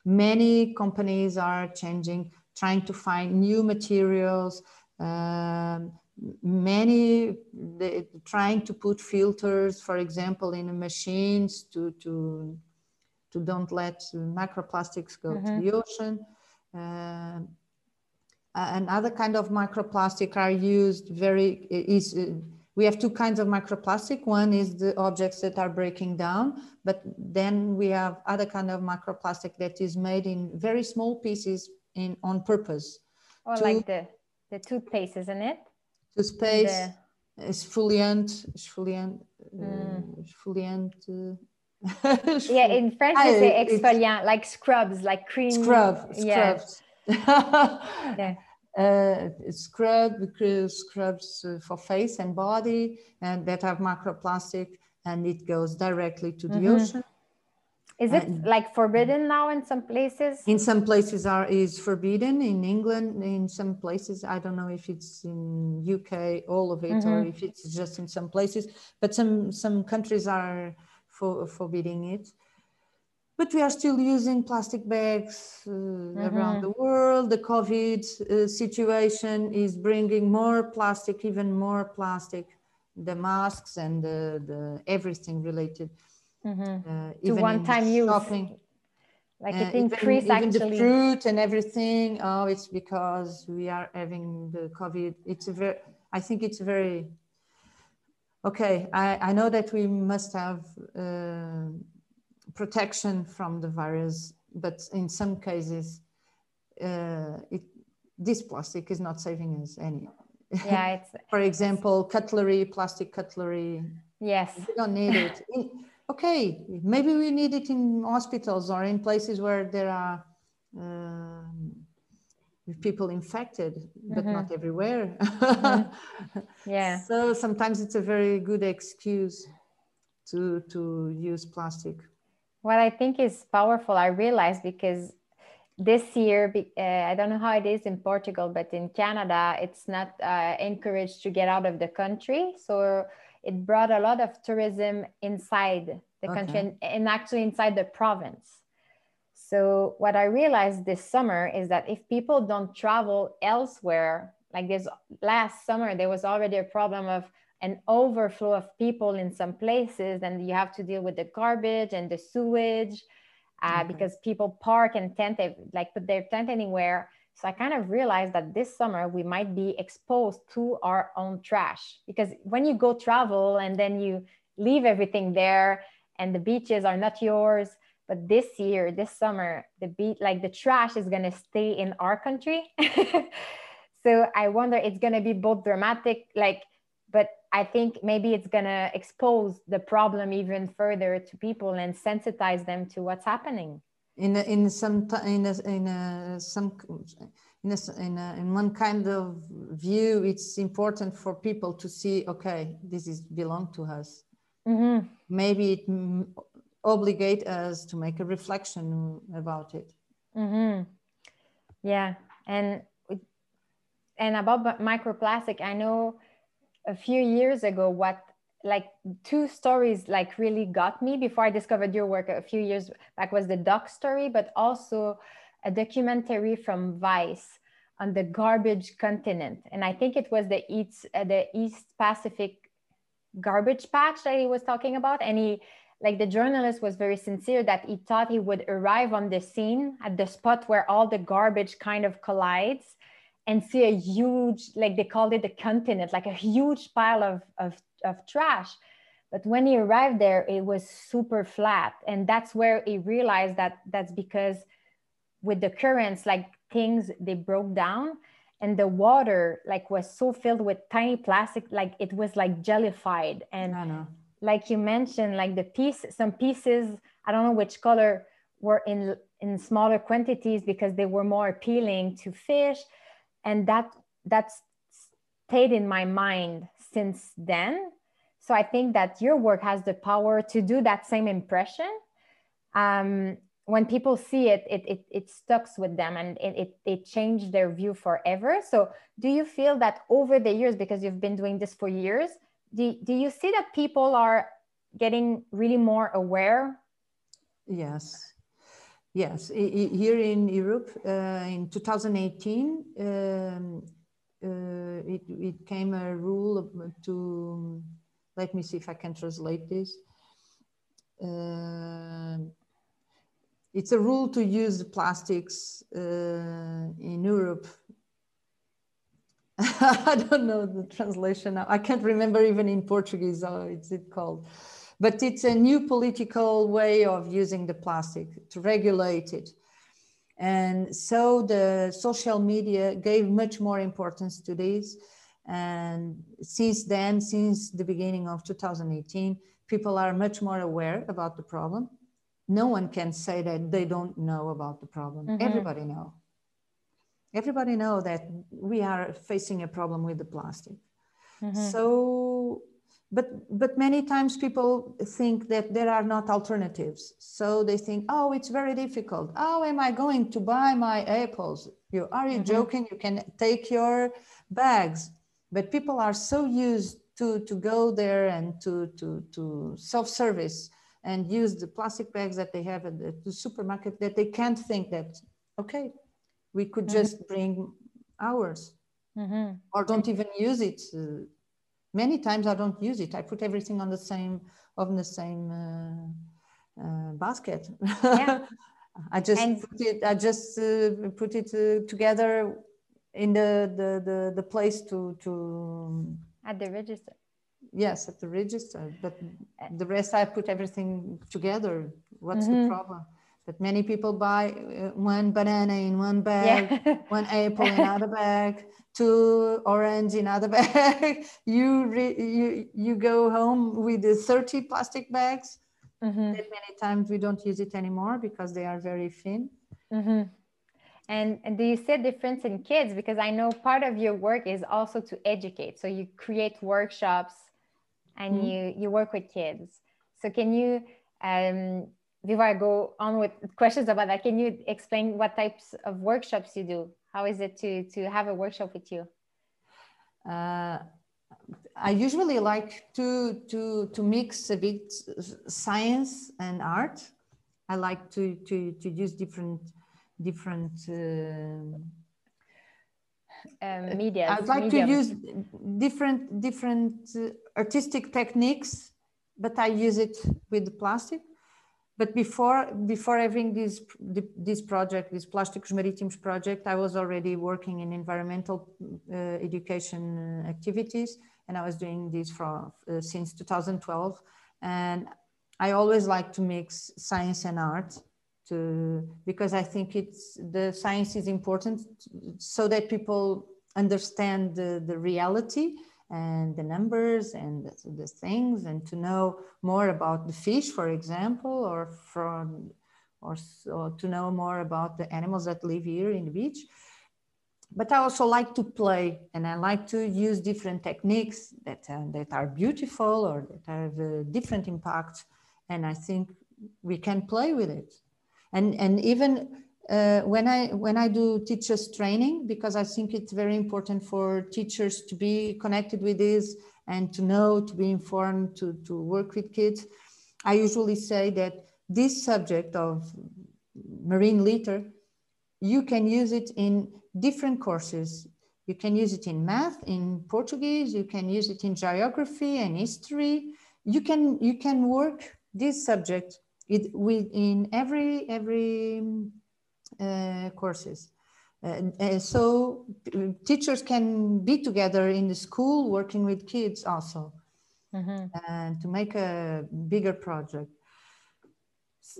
many companies are changing trying to find new materials um, many they, trying to put filters for example in machines to to to don't let microplastics go mm-hmm. to the ocean uh, and other kind of microplastic are used very is uh, we have two kinds of microplastic one is the objects that are breaking down but then we have other kind of microplastic that is made in very small pieces in on purpose or to, like the the toothpaste isn't it space the... esfoliant, esfoliant, mm. esfoliant. Uh, yeah, in French they say exfoliant, like scrubs, like cream. Scrub, scrubs. yeah. Uh, scrub scrubs uh, for face and body and that have microplastic and it goes directly to the mm-hmm. ocean is it and like forbidden now in some places? In some places are is forbidden. In England, in some places, I don't know if it's in UK, all of it, mm-hmm. or if it's just in some places. But some some countries are for, forbidding it. But we are still using plastic bags uh, mm-hmm. around the world. The COVID uh, situation is bringing more plastic, even more plastic. The masks and the, the everything related mm-hmm. uh, to one time use shopping. like it uh, increased even, actually even the fruit and everything oh it's because we are having the covid it's a very i think it's very okay i, I know that we must have uh, protection from the virus, but in some cases, uh, it, this plastic is not saving us any. Yeah, it's for example, cutlery, plastic cutlery. Yes, we don't need it. okay, maybe we need it in hospitals or in places where there are um, people infected, but mm-hmm. not everywhere. mm-hmm. Yeah. So sometimes it's a very good excuse to to use plastic. What I think is powerful, I realized because this year, uh, I don't know how it is in Portugal, but in Canada, it's not uh, encouraged to get out of the country. So it brought a lot of tourism inside the okay. country and, and actually inside the province. So what I realized this summer is that if people don't travel elsewhere, like this last summer, there was already a problem of an overflow of people in some places, and you have to deal with the garbage and the sewage uh, okay. because people park and tent, like put their tent anywhere. So I kind of realized that this summer we might be exposed to our own trash because when you go travel and then you leave everything there and the beaches are not yours. But this year, this summer, the beach, like the trash is gonna stay in our country. so I wonder it's gonna be both dramatic, like, but I think maybe it's gonna expose the problem even further to people and sensitize them to what's happening. In a, in some in a, in a, some in a, in, a, in one kind of view, it's important for people to see. Okay, this is belong to us Mm-hmm. Maybe it m- obligate us to make a reflection about it. Mm-hmm. Yeah, and and about microplastic, I know a few years ago what like two stories like really got me before I discovered your work a few years back was the duck story, but also a documentary from Vice on the garbage continent, and I think it was the East uh, the East Pacific garbage patch that he was talking about. And he like the journalist was very sincere that he thought he would arrive on the scene at the spot where all the garbage kind of collides and see a huge like they called it the continent like a huge pile of, of, of trash. But when he arrived there it was super flat. And that's where he realized that that's because with the currents like things they broke down and the water like was so filled with tiny plastic like it was like jellified. And like you mentioned like the piece some pieces i don't know which color were in in smaller quantities because they were more appealing to fish and that that's stayed in my mind since then so i think that your work has the power to do that same impression um, when people see it, it, it, it stucks with them and it, it, it changed their view forever. So do you feel that over the years, because you've been doing this for years, do, do you see that people are getting really more aware? Yes. Yes, here in Europe uh, in 2018, um, uh, it, it came a rule to, let me see if I can translate this. Uh, it's a rule to use plastics uh, in Europe. I don't know the translation. I can't remember even in Portuguese how it's it called. But it's a new political way of using the plastic to regulate it. And so the social media gave much more importance to this. And since then, since the beginning of 2018, people are much more aware about the problem no one can say that they don't know about the problem. Mm-hmm. Everybody know. Everybody know that we are facing a problem with the plastic. Mm-hmm. So, but but many times people think that there are not alternatives. So they think, oh, it's very difficult. How am I going to buy my apples? You are you mm-hmm. joking? You can take your bags, but people are so used to to go there and to to to self service and use the plastic bags that they have at the, the supermarket that they can't think that, okay, we could mm-hmm. just bring ours mm-hmm. or don't even use it. Uh, many times I don't use it. I put everything on the same, on the same uh, uh, basket. Yeah. I just and put it, I just uh, put it uh, together in the, the, the, the place to, to at the register yes at the register but the rest i put everything together what's mm-hmm. the problem but many people buy uh, one banana in one bag yeah. one apple in another bag two orange in other bag you re, you you go home with the 30 plastic bags mm-hmm. that many times we don't use it anymore because they are very thin mm-hmm. And, and do you see a difference in kids? Because I know part of your work is also to educate. So you create workshops and mm-hmm. you you work with kids. So can you um, before I go on with questions about that, can you explain what types of workshops you do? How is it to to have a workshop with you? Uh, I usually like to to to mix a bit science and art. I like to to to use different different. Uh, um, media. I'd like medium. to use different different uh, artistic techniques, but I use it with plastic. But before before having this this project, this Plasticus Maritimus project, I was already working in environmental uh, education activities, and I was doing this for uh, since 2012. And I always like to mix science and art to because I think it's the science is important so that people understand the, the reality and the numbers and the, things and to know more about the fish for example or from or, or to know more about the animals that live here in the beach but I also like to play and I like to use different techniques that, uh, that are beautiful or that have a different impact. And I think we can play with it and and even uh, when I when I do teachers training because I think it's very important for teachers to be connected with this and to know to be informed to to work with kids. I usually say that this subject of marine litter, you can use it in different courses. You can use it in math, in Portuguese. You can use it in geography and history. You can you can work this subject it with in every every courses. Uh, so teachers can be together in the school working with kids also mm-hmm. and to make a bigger project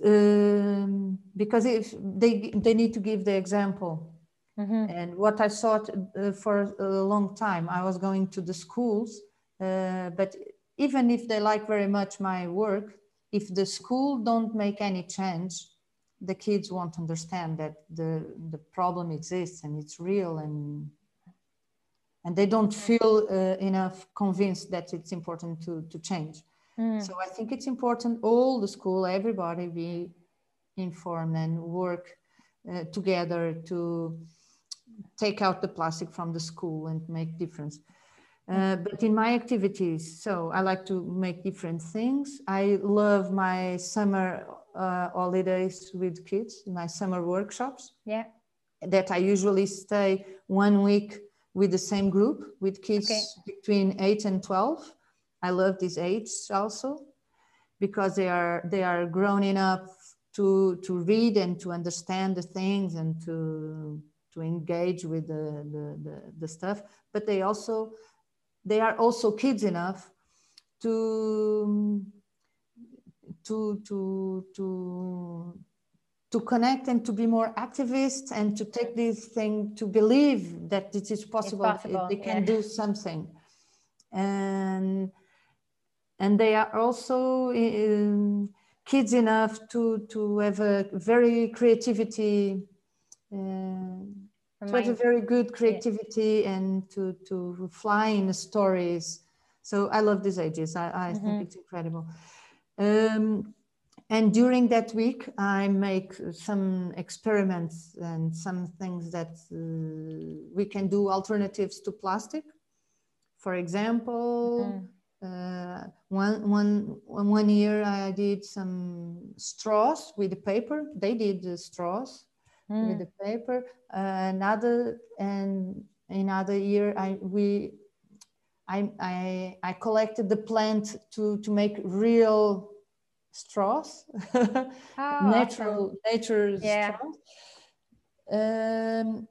um, because if they they need to give the example mm-hmm. and what i thought uh, for a long time i was going to the schools uh, but even if they like very much my work if the school don't make any change the kids won't understand that the the problem exists and it's real and and they don't feel uh, enough convinced that it's important to to change mm. so i think it's important all the school everybody be informed and work uh, together to take out the plastic from the school and make difference uh, but in my activities, so I like to make different things. I love my summer uh, holidays with kids, my summer workshops. Yeah. That I usually stay one week with the same group with kids okay. between eight and 12. I love this age also because they are they are grown enough to to read and to understand the things and to to engage with the the, the, the stuff but they also they are also kids enough to to to to to connect and to be more activist and to take this thing to believe that it is possible, possible they can yeah. do something and and they are also um, kids enough to to have a very creativity uh, it was a very good creativity yeah. and to to fly in stories. So I love these ages. I, I mm-hmm. think it's incredible. Um, and during that week, I make some experiments and some things that uh, we can do alternatives to plastic. For example, mm-hmm. uh, one, one, one year I did some straws with the paper. They did the straws mm. with the paper. Uh, another and another year, I we I, I I collected the plant to to make real straws, oh, natural awesome. nature yeah. straws. Um,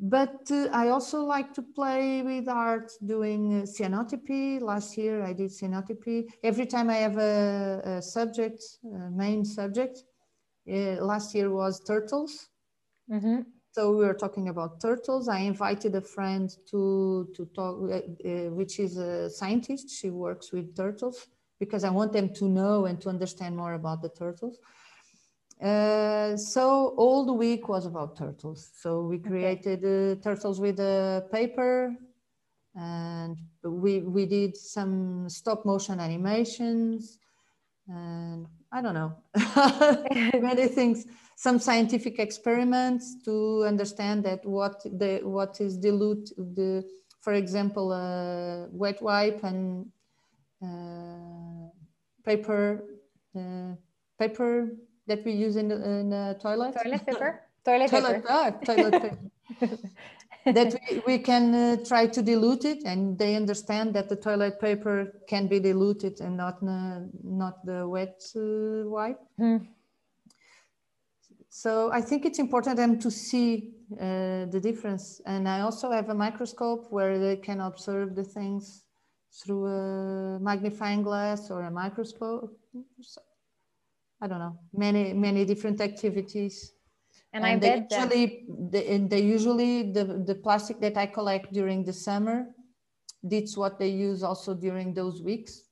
but uh, I also like to play with art doing uh, cyanotypy. Last year I did cyanotypy. Every time I have a, a subject, a main subject, uh, last year was turtles. Mm-hmm. So we were talking about turtles. I invited a friend to, to talk, uh, uh, which is a scientist. She works with turtles because I want them to know and to understand more about the turtles. Uh, so all the week was about turtles. So we created uh, turtles with a paper and we, we did some stop motion animations and I don't know, many things, some scientific experiments to understand that what the, what is dilute, the, for example, uh, wet wipe and uh, paper, uh, paper that we use in the, in the toilet? Toilet paper? toilet, toilet paper. Ah, toilet paper. that we, we can uh, try to dilute it and they understand that the toilet paper can be diluted and not uh, not the wet uh, wipe. Mm. So I think it's important them to see uh, the difference. And I also have a microscope where they can observe the things through a magnifying glass or a microscope. So I don't know, many, many different activities. And, and I they bet usually, they, they usually, the, the plastic that I collect during the summer, that's what they use also during those weeks.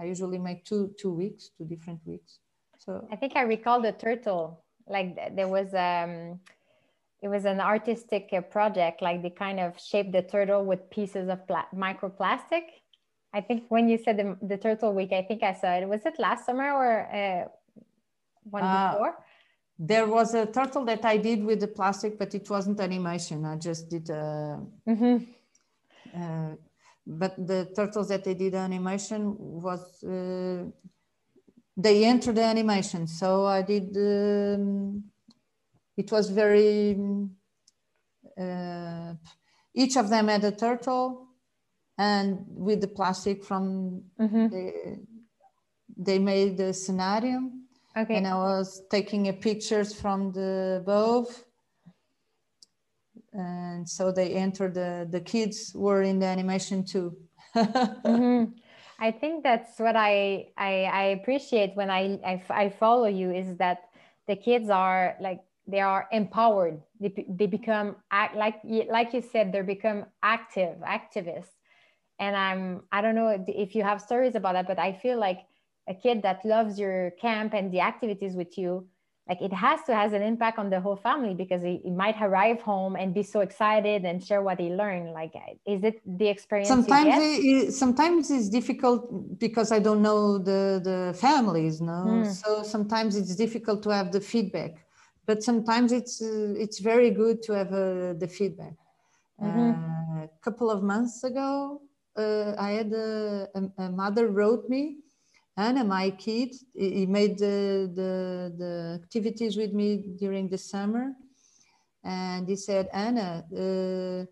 I usually make two, two weeks, two different weeks. So I think I recall the turtle, like there was, um, it was an artistic uh, project, like they kind of shaped the turtle with pieces of microplastic. I think when you said the, the turtle week, I think I saw it. Was it last summer or uh, one uh, before? There was a turtle that I did with the plastic, but it wasn't animation. I just did a. Mm-hmm. Uh, but the turtles that they did animation was uh, they entered the animation. So I did. Um, it was very. Uh, each of them had a turtle, and with the plastic from mm-hmm. the, they made the scenario Okay. And I was taking pictures from the above. And so they entered the, the kids were in the animation too. mm-hmm. I think that's what I, I, I appreciate when I, I, I follow you is that the kids are like they are empowered they, they become act like like you said they become active activists and i'm i don't know if you have stories about that but i feel like a kid that loves your camp and the activities with you like it has to has an impact on the whole family because he, he, might arrive home and be so excited and share what he learned like is it the experience sometimes it, sometimes it's difficult because i don't know the the families no mm. so sometimes it's difficult to have the feedback but sometimes it's uh, it's very good to have uh, the feedback mm-hmm. uh, a couple of months ago uh, i had a, a, a mother wrote me Anna, my kid, he made the, the, the activities with me during the summer. And he said, Anna, uh,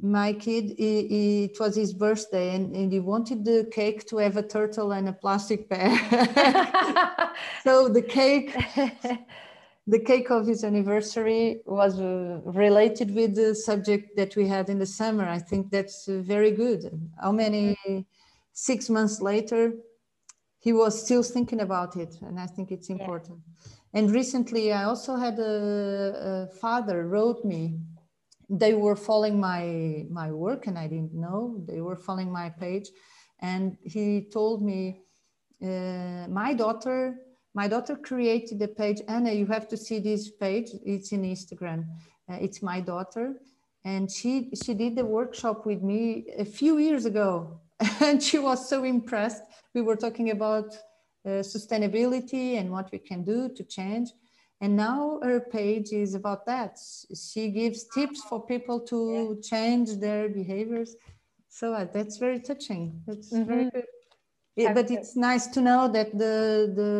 my kid, he, he, it was his birthday and, and, he wanted the cake to have a turtle and a plastic bag. so the cake, the cake of his anniversary was uh, related with the subject that we had in the summer. I think that's uh, very good. How many, six months later, he was still thinking about it and i think it's important. Yeah. and recently i also had a, a, father wrote me. They were following my my work and i didn't know. They were following my page and he told me uh, my daughter my daughter created a page. Anna you have to see this page. It's in instagram. Uh, it's my daughter. And she she did the workshop with me a few years ago and she was so impressed we were talking about uh, sustainability and what we can do to change. And now her page is about that. She gives tips for people to yeah. change their behaviors. So uh, that's very touching. That's mm-hmm. very good. But it's nice to know that the the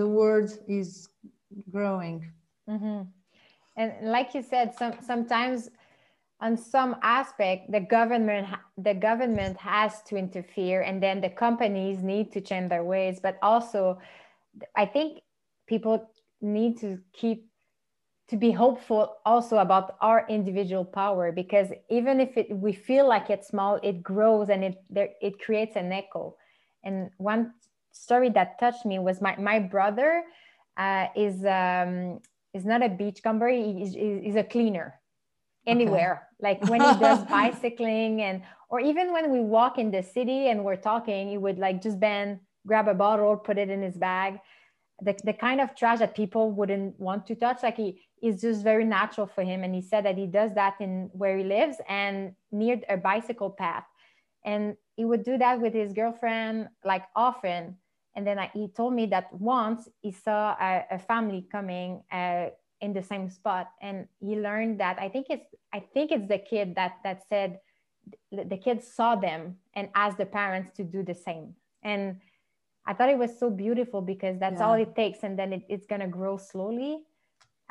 the word is growing. Mm-hmm. And like you said, some sometimes on some aspect the government the government has to interfere and then the companies need to change their ways. But also i think people need to keep to be hopeful also about our individual power because even if it, we feel like it's small it grows and it there, it creates an echo. And one story that touched me was my, my brother uh, is um, is not a beachcomber. He's, is a cleaner anywhere. Okay. like when he does bicycling and or even when we walk in the city and we're talking he would like just bend grab a bottle put it in his bag. The, the kind of trash that people wouldn't want to touch like he is just very natural for him. And he said that he does that in where he lives and near a bicycle path. And he would do that with his girlfriend like often. And then I, he told me that once he saw a, a family coming uh, in the same spot and he learned that i think it's i think it's the kid that that said the kids saw them and asked the parents to do the same and I thought it was so beautiful because that's yeah. all it takes, and then it, it's gonna grow slowly.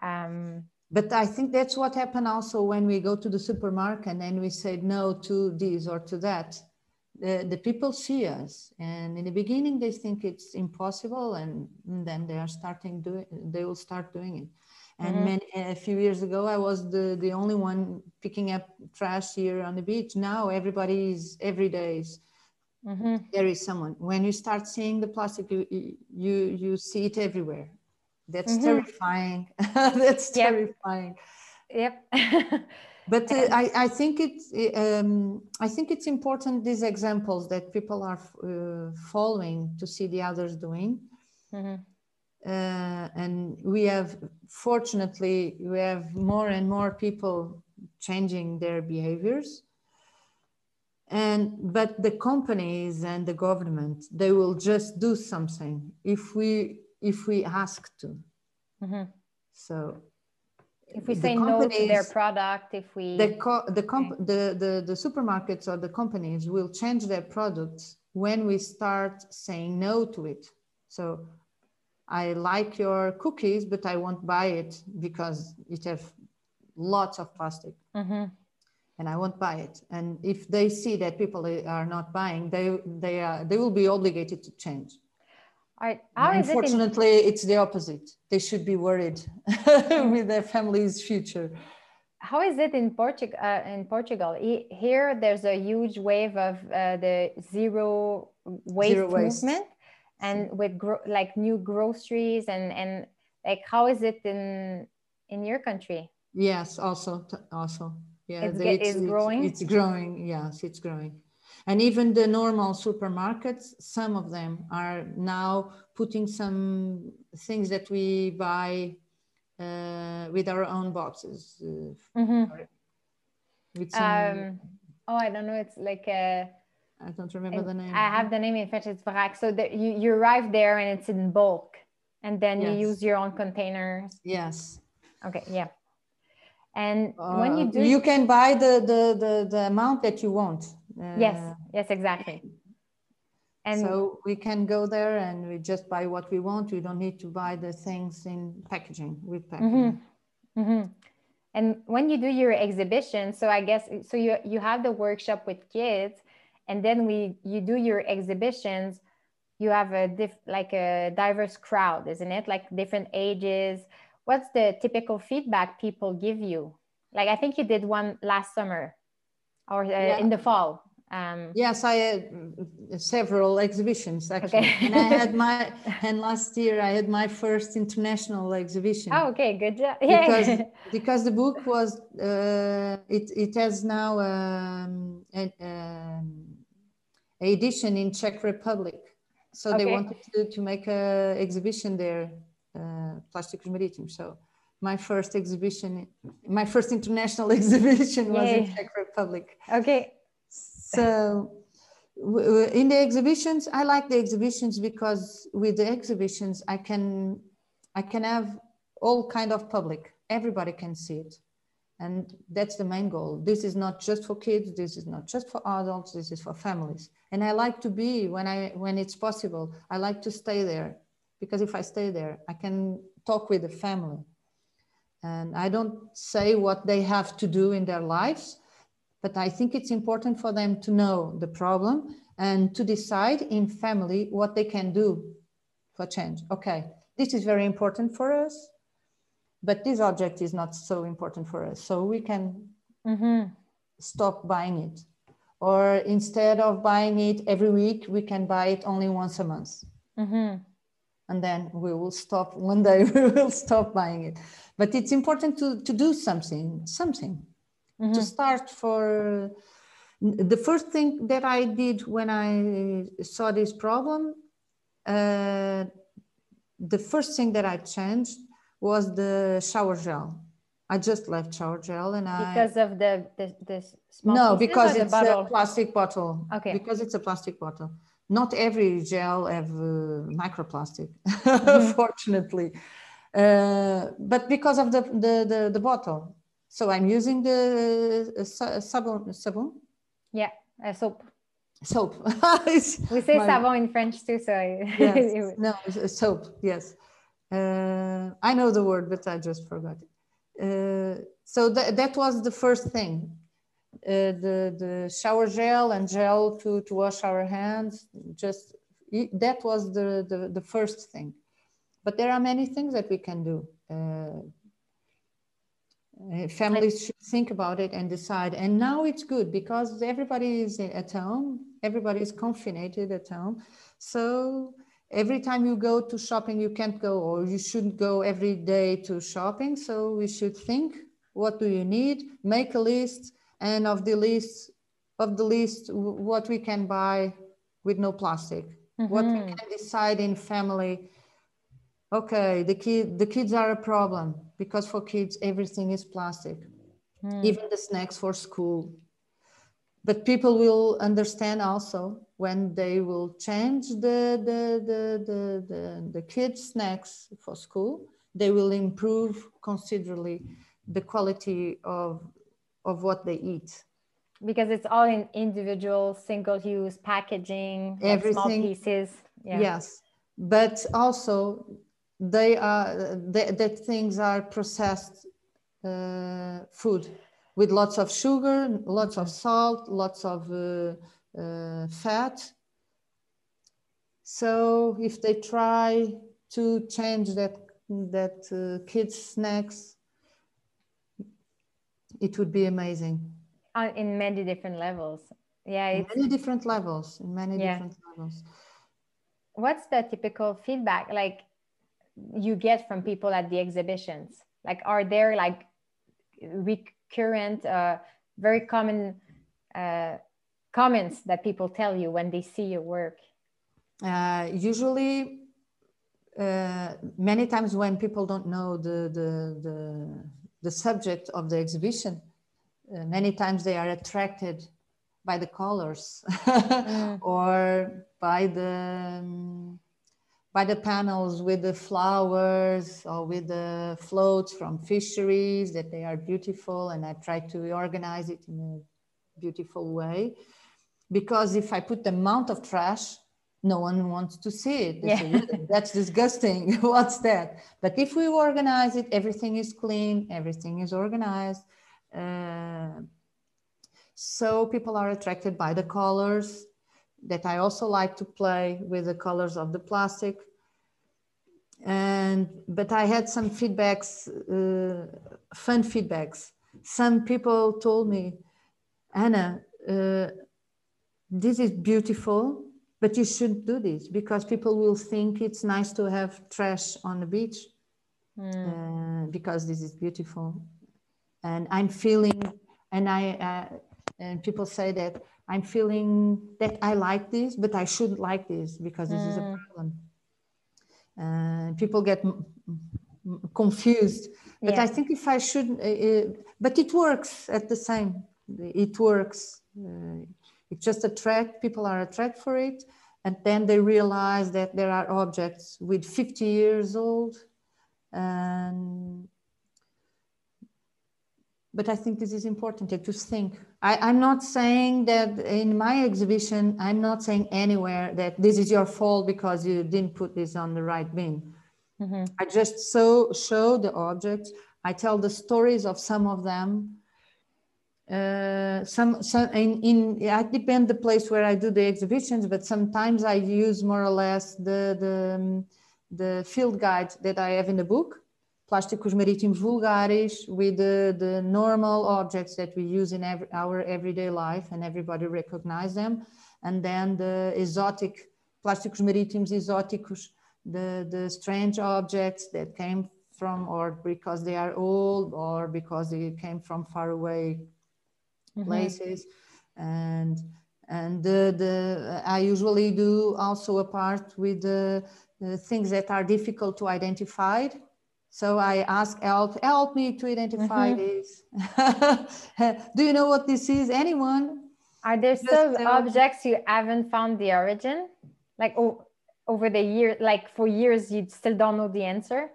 Um, but I think that's what happened also when we go to the supermarket and then we say no to this or to that. The, the people see us, and in the beginning they think it's impossible, and, and then they are starting doing. They will start doing it. And mm-hmm. many, a few years ago, I was the, the only one picking up trash here on the beach. Now everybody is every day is mm-hmm. there is someone when you start seeing the plastic you you you see it everywhere that's mm-hmm. terrifying that's yep. terrifying yep but uh, I, I think it's um, I think it's important these examples that people are uh, following to see the others doing mm-hmm. Uh, and we have fortunately we have more and more people changing their behaviors and but the companies and the government they will just do something if we if we ask to mm-hmm. so if we say no to their product if we the co- the, comp- okay. the the the supermarkets or the companies will change their products when we start saying no to it so i like your cookies but i won't buy it because it has lots of plastic mm-hmm and I won't buy it. And if they see that people are not buying, they they are they will be obligated to change. Right. Unfortunately, it in... it's the opposite. They should be worried with their family's future. How is it in Portugal? Uh, in Portugal, here there's a huge wave of uh, the zero waste, zero waste. movement, and with gro- like new groceries and and like how is it in in your country? Yes, also also. Yeah it's, it's, it's growing? it's growing. Yes it's growing. And even the normal supermarkets some of them are now putting some things that we buy uh, with our own boxes uh, mm-hmm. with some, um, oh i don't know. It's like a I don't remember the name. I have the name in French. It's vrac. So that you, you arrive there and it's in bulk, and then yes. you use your own containers. Yes. Okay. Yeah and uh, when you do you can buy the, the the the, amount that you want uh, yes yes exactly and so we can go there and we just buy what we want we don't need to buy the things in packaging with packaging mm-hmm. Mm-hmm. and when you do your exhibition so i guess so you you have the workshop with kids and then we you do your exhibitions you have a diff like a diverse crowd isn't it like different ages what's the typical feedback people give you? Like I think you did one last summer or uh, yeah. in the fall. Um, yes, I had several exhibitions actually, okay. and I had my and last year I had my first international exhibition. Oh, okay, good job. yeah. Because because the book was uh, it it has now um, an um, edition in Czech Republic, so okay. they wanted to, to make a exhibition there uh, Plasticus Maritimus. So my first exhibition, my first international exhibition was Yay. in Czech Republic. Okay. So in the exhibitions, I like the exhibitions because with the exhibitions, I can, I can have all kind of public. Everybody can see it. And that's the main goal. This is not just for kids. This is not just for adults. This is for families. And I like to be when I when it's possible. I like to stay there because if I stay there, I can talk with the family. And I don't say what they have to do in their lives, but I think it's important for them to know the problem and to decide in family what they can do for change. Okay, this is very important for us. But this object is not so important for us. So we can Mm-hmm. stop buying it. Or instead of buying it every week, we can buy it only once a month. Mm-hmm. And then we will stop, one day we will stop buying it. But it's important to, to do something, something, Mm-hmm. to start for. The first thing that I did when I saw this problem, uh, the first thing that I changed was the shower gel. I just left shower gel and I. Because of the the, the small no because it's bottle? a plastic bottle Okay. because it's a plastic bottle not every gel have uh, microplastic Mm-hmm. fortunately uh, but because of the, the the the bottle so i'm using the uh, sa- sabon sabon yeah, uh, soap. soap We say my- savon in French too, so I- yes. no it's soap yes uh, i know the word but i just forgot it. Uh, so that, that was the first thing. Uh, the the shower gel and gel to to wash our hands just that was the, the the first thing. But there are many things that we can do. Uh, uh, families should think about it and decide. And now it's good because everybody is at home everybody is confined at home. So every time you go to shopping you can't go or you shouldn't go every day to shopping. So we should think what do you need? Make a list and of the list of the list what we can buy with no plastic. What we Mhm. can decide in family. Okay the kid the kids are a problem because for kids everything is plastic. Mm. even the snacks for school but people will understand also when they will change the the the the, the, the kids snacks for school they will improve considerably the quality of of what they eat because it's all in individual single-use packaging, like small pieces. Yeah. yes but also they are that, that things are processed uh, food with lots of sugar lots of salt lots of uh, uh, fat so if they try to change that that uh, kids snacks it would be amazing in many different levels. Yeah. many different levels in many Yeah. different levels what's the typical feedback like you get from people at the exhibitions? Like, are there like recurrent, uh, very common uh, comments that people tell you when they see your work? Uh, usually, uh, many times when people don't know the, the, the, the subject of the exhibition, uh, many times they are attracted by the colors or by the um, by the panels with the flowers or with the floats from fisheries that they are beautiful and I try to organize it in a beautiful way because if I put the amount of trash no one wants to see it. They say, Yeah. That's disgusting. What's that? But if we organize it, everything is clean, everything is organized. Uh, so people are attracted by the colors that I also like to play with the colors of the plastic. And but I had some feedbacks, uh, fun feedbacks. Some people told me, Anna, uh, this is beautiful, but you shouldn't do this because people will think it's nice to have trash on the beach uh, because this is beautiful. And I'm feeling, and I, uh, and people say that I'm feeling that I like this, but I shouldn't like this because this is a problem. Uh, people get confused. But Yeah. I think if I should, uh, uh, but it works at the same. It works. Uh, it just attract people are attracted for it, and then they realize that there are objects with 50 years old, and but I think this is important to think. I, I'm not saying that in my exhibition, I'm not saying anywhere that this is your fault because you didn't put this on the right bin. I just so show the objects. I tell the stories of some of them. Uh, some, some in, in yeah, it depends the place where I do the exhibitions, but sometimes I use more or less the the, um, the field guide that I have in the book plasticus maritimus vulgaris with the, the normal objects that we use in every, our everyday life and everybody recognize them. And then the exotic, plasticus maritimus exoticus, the, the strange objects that came from or because they are old or because they came from far away mm-hmm. places. And and the, the I usually do also a part with the, the things that are difficult to identify so I ask help, help me to identify mm-hmm. this. Do you know what this is? Anyone? Are there still objects you haven't found the origin? Like oh, over the year, like for years, you still don't know the answer?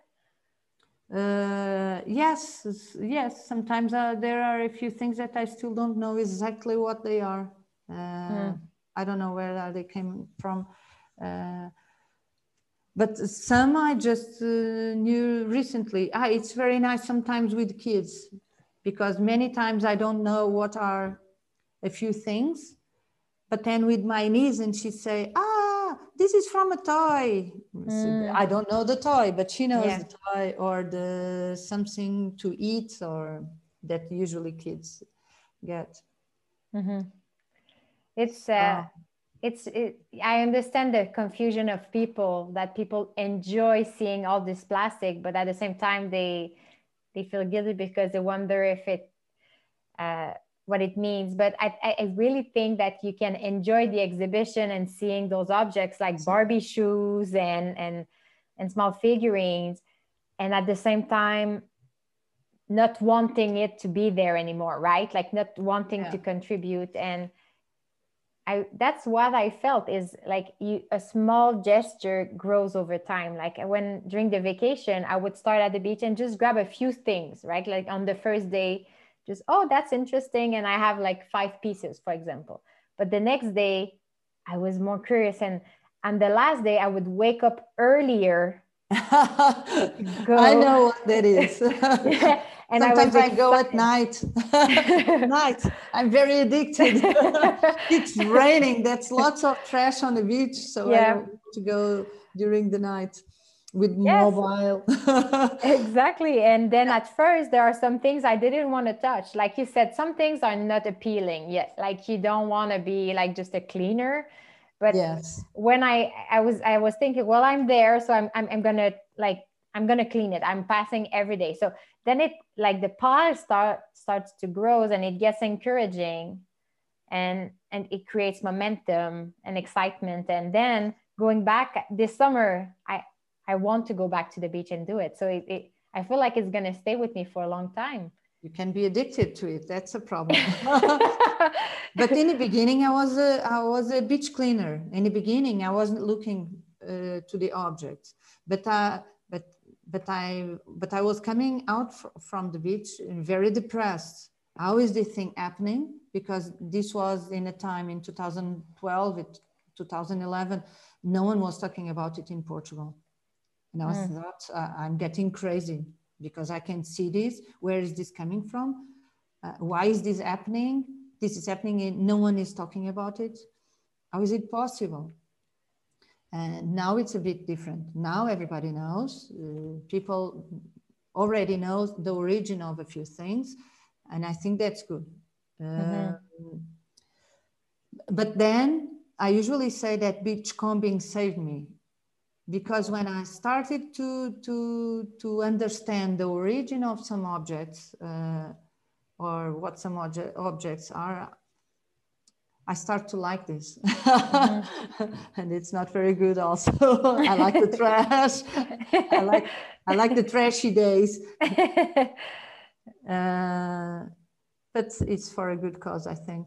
Uh, yes, yes. Sometimes uh, there are a few things that I still don't know exactly what they are. Uh, mm. I don't know where they came from. But some I just uh, knew recently. Ah, it's very nice sometimes with kids because many times I don't know what are a few things, but then with my niece and she say, "Ah, this is from a toy." Mm. I don't know the toy, but she knows yeah. the toy or the something to eat or that usually kids get. Mm-hmm. It's uh, uh it's it, i understand the confusion of people that people enjoy seeing all this plastic but at the same time they they feel guilty because they wonder if it uh, what it means. But I, I really think that you can enjoy the exhibition and seeing those objects like barbie shoes and and and small figurines and at the same time not wanting it to be there anymore right? Like not wanting yeah. to contribute and I that's what I felt is like you a small gesture grows over time. Like when during the vacation, I would start at the beach and just grab a few things, right? Like on the first day, just oh that's interesting, and I have like five pieces, for example. But the next day, I was more curious, and and the last day I would wake up earlier. I know what that is. yeah. And Sometimes I, I go at night. night. I'm very addicted. it's raining. That's lots of trash on the beach. So yeah. I have to go during the night with yes. mobile. exactly. And then at first there are some things I didn't want to touch. Like you said, some things are not appealing yet. Like you don't want to be like just a cleaner. But yes. when I I was I was thinking, well, I'm there, so I'm I'm, I'm gonna like I'm gonna clean it. I'm passing every day. So then it like the pile start starts to grow and it gets encouraging and and it creates momentum and excitement. And then going back this summer, I I want to go back to the beach and do it. So it, it I feel like it's gonna stay with me for a long time. You can be addicted to it. That's a problem. but in the beginning, I was a I was a beach cleaner. In the beginning, I wasn't looking uh, to the objects, but uh, but I but I was coming out from the beach very depressed. How is this thing happening? Because this was in a time in 2012, it, 2011, no one was talking about it in Portugal. And I was mm. thought, uh, I'm getting crazy because I can see this. Where is this coming from? Uh, why is this happening? This is happening and no one is talking about it. How is it possible? And now it's a bit different. Now everybody knows. Uh, people already know the origin of a few things, and I think that's good. Mm-hmm. Uh, but then I usually say that beach combing saved me because when I started to to to understand the origin of some objects uh, or what some obje- objects are, I start to like this. Mm-hmm. and it's not very good also. I like the trash. I like I like the trashy days. Uh, but it's for a good cause, I think.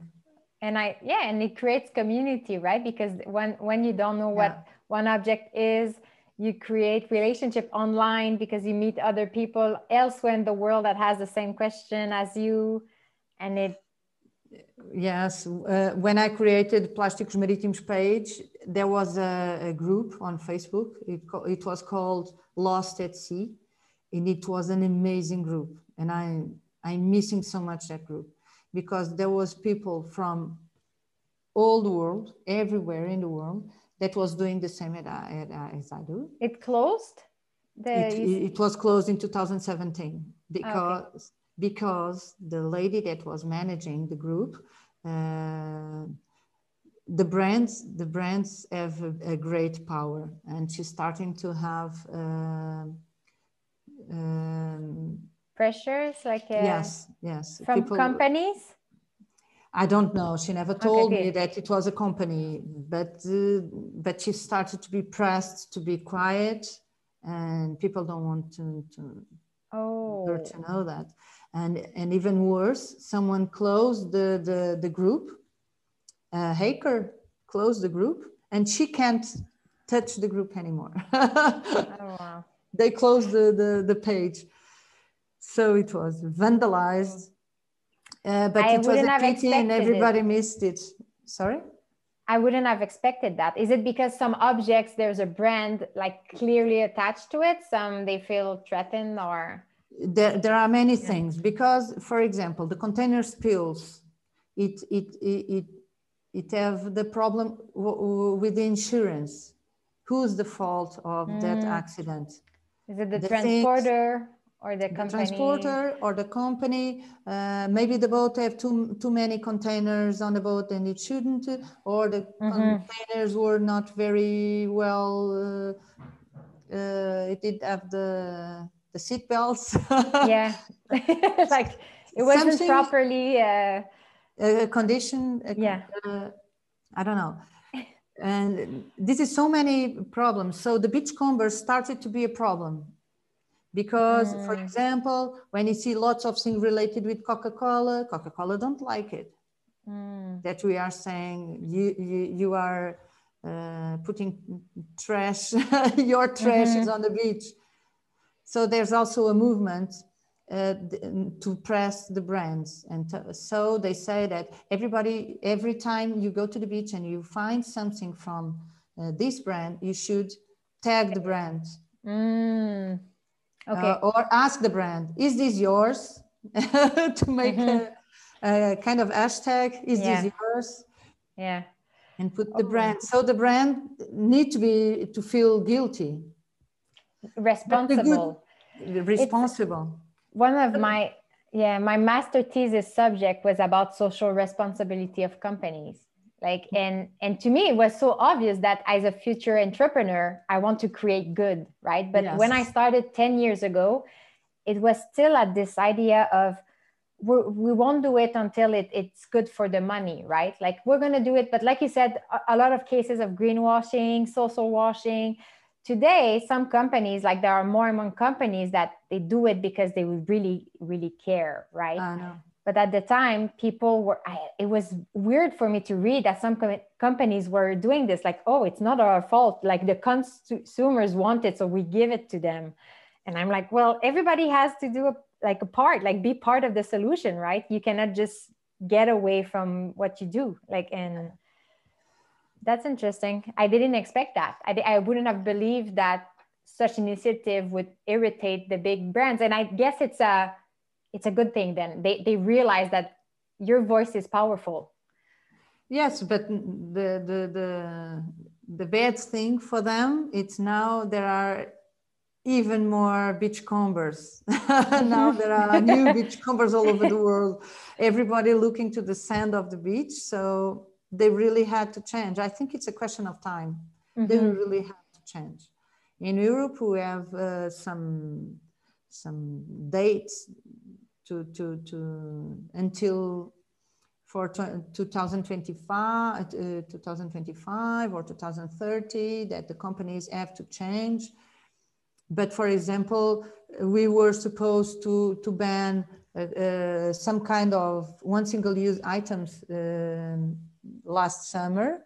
And I yeah, and it creates community, right? Because when when you don't know what yeah. one object is, you create relationship online because you meet other people elsewhere in the world that has the same question as you and it Yes, uh, when I created Plasticus Maritimus page, there was a, a group on Facebook. It, it, was called Lost at Sea, and it was an amazing group. And I, I'm missing so much that group because there was people from all the world, everywhere in the world, that was doing the same as I, uh, uh, as I do. It closed? The, it, it, was closed in 2017 ah, because okay. Because the lady that was managing the group uh, the brands the brands have a, a, great power and she's starting to have uh, um, pressures like uh, yes yes. from People, companies? I don't know. She never told okay, me that it was a company but uh, but she started to be pressed to be quiet and people don't want to, to oh. her to know that and and even worse someone closed the the, the group a hacker closed the group and she can't touch the group anymore oh, wow. they closed the, the the page so it was vandalized uh, but I it was a pity and everybody it. missed it sorry I wouldn't have expected that. Is it because some objects there's a brand like clearly attached to it? Some they feel threatened or there, there are many things because for example the container spills it it it it, it have the problem with the insurance who's the fault of mm. that accident is it the, the transporter things, or the company? The transporter or the company. Uh, maybe the boat have too too many containers on the boat and it shouldn't, or the mm-hmm. containers were not very well. Uh, uh, it did have the the seat belts. yeah, like it wasn't Something, properly uh, a condition. Yeah, uh, I don't know. And this is so many problems. So the beachcombers started to be a problem because mm. for example when you see lots of things related with coca-cola coca-cola don't like it mm. that we are saying you you, you are uh, putting trash your trash mm-hmm. is on the beach so there's also a movement uh, to press the brands and so they say that everybody every time you go to the beach and you find something from uh, this brand you should tag the brand mm. Okay. Uh, or ask the brand, is this yours? to make mm-hmm. a, a, kind of hashtag, is yeah. this yours? Yeah. And put the brand. So the brand need to be to feel guilty. Responsible. Responsible. It's one of my yeah, my master thesis subject was about social responsibility of companies like and and to me it was so obvious that as a future entrepreneur i want to create good right but yes. when i started 10 years ago it was still at this idea of we will not do it until it, it's good for the money right like we're going to do it but like you said a, a lot of cases of greenwashing social washing today some companies like there are more and more companies that they do it because they really really care right? Know. But at the time people were I, it was weird for me to read that some com- companies were doing this like oh it's not our fault. Like the consumers want it so we give it to them. And i'm like well everybody has to do a, like a part like be part of the solution right? You cannot just get away from what you do. Like and that's interesting. I didn't expect that. I, I wouldn't have believed that such an initiative would irritate the big brands. And i guess it's a it's a good thing then. They, they realize that your voice is powerful. Yes but the the the, the bad thing for them it's now there are even more beachcombers. Now there are new beachcombers all over the world. Everybody looking to the sand of the beach. So they really had to change i think it's a question of time mm-hmm. they really have to change in europe we have uh, some some dates to, to, to until for 2025, uh, 2025 or 2030 that the companies have to change. But for example, we were supposed to, to ban uh, uh, some kind of one single use items um, last summer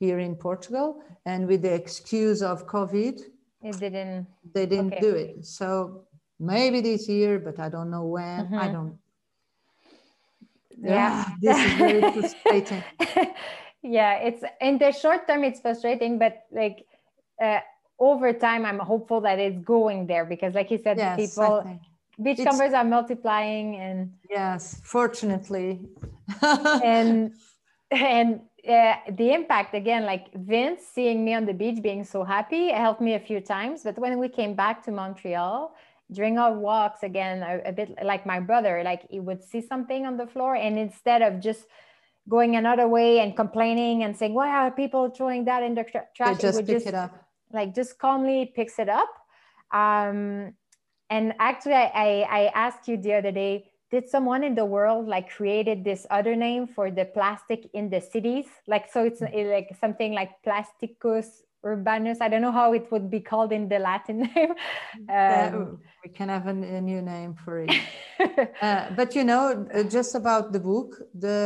here in Portugal. And with the excuse of COVID, it didn't, they didn't okay. do it. So maybe this year, but I don't know when. Mm-hmm. I don't. Yeah, ah, this is very frustrating. yeah, it's in the short term, it's frustrating, but like uh, over time, I'm hopeful that it's going there because, like you said, yes, people beach combers are multiplying, and yes, fortunately, and and uh, the impact again, like Vince seeing me on the beach being so happy, helped me a few times. But when we came back to Montreal, during our walks again a, a, bit like my brother like he would see something on the floor and instead of just going another way and complaining and saying why are people throwing that in the tra- trash? They just pick just, it up. like just calmly picks it up. Um, and actually I, I, I asked you the other day did someone in the world like created this other name for the plastic in the cities? Like so it's mm. like something like plasticus urbanus. I don't know how it would be called in the latin name. Um, we can have a, a, new name for it. Uh, but you know uh, just about the book the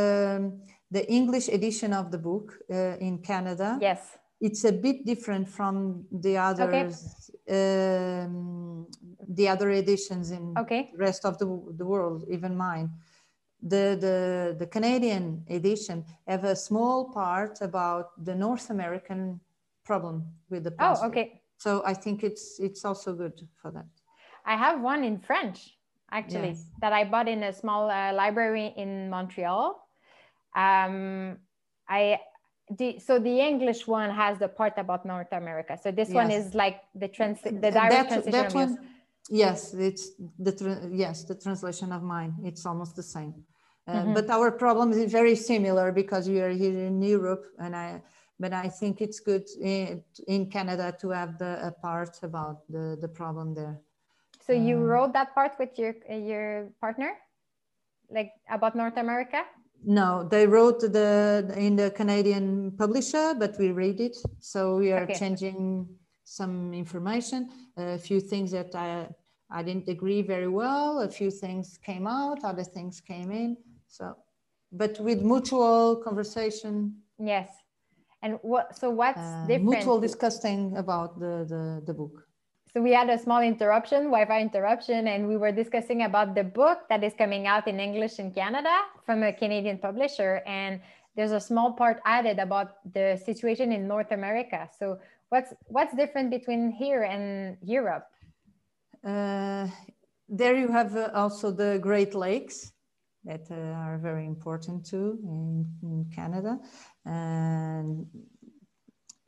the english edition of the book uh, in canada. Yes it's a bit different from the others okay. um, the other editions in okay. the rest of the, the world even mine the, the the canadian edition have a small part about the north american problem with the plastic. Oh, okay. So I think it's it's also good for that. I have one in French actually yes. that I bought in a small uh, library in Montreal. Um, I the, so the English one has the part about North America. So this yes. one is like the trans the direct that, translation that one, Yes, it's the yes the translation of mine. It's almost the same. Uh, mm-hmm. But our problem is very similar because we are here in Europe, and I but I think it's good in, in Canada to have the a part about the, the problem there. So you um, wrote that part with your your partner, like about North America? No, they wrote the in the Canadian publisher, but we read it. So we are okay. changing some information, a few things that I I didn't agree very well. A few things came out, other things came in. So, but with mutual conversation. Yes and what? So what's uh, different? Mutual discussing about the, the the book. So we had a small interruption, Wi-Fi interruption, and we were discussing about the book that is coming out in English in Canada from a Canadian publisher, and there's a small part added about the situation in North America. So what's what's different between here and Europe? Uh, there you have uh, also the Great Lakes that uh, are very important too in, in Canada and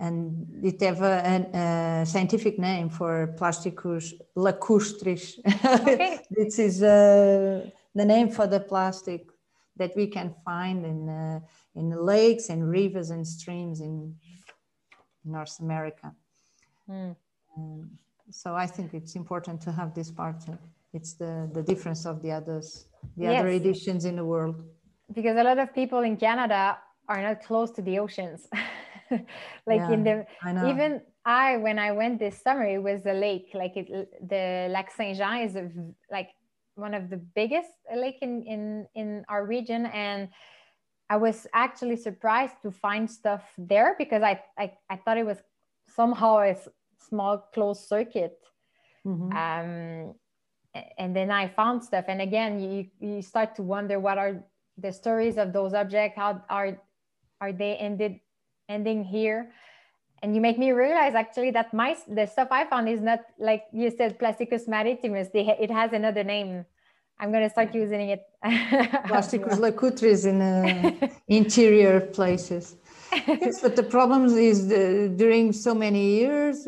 and it have a, a, scientific name for Plasticus lacustris. Okay. this is uh, the name for the plastic that we can find in uh, in lakes and rivers and streams in North America. Mm. Um, so I think it's important to have this part. It's the the difference of the others, the yes. other editions in the world. Because a lot of people in Canada are not close to the oceans. like yeah, in the even I when I went this summer, it was a lake. Like it, the Lac Saint Jean is a, like one of the biggest lake in in in our region, and I was actually surprised to find stuff there because I I, I thought it was somehow a small closed circuit. Mm-hmm. Um, and then I found stuff, and again, you you start to wonder what are the stories of those objects how are are they ended ending here. And you make me realize actually that my the stuff i found is not like you said plasticus maritimus. They, it has another name. I'm going to start using it. Plasticus lacustris in uh, interior places. Yes but the problem is the, during so many years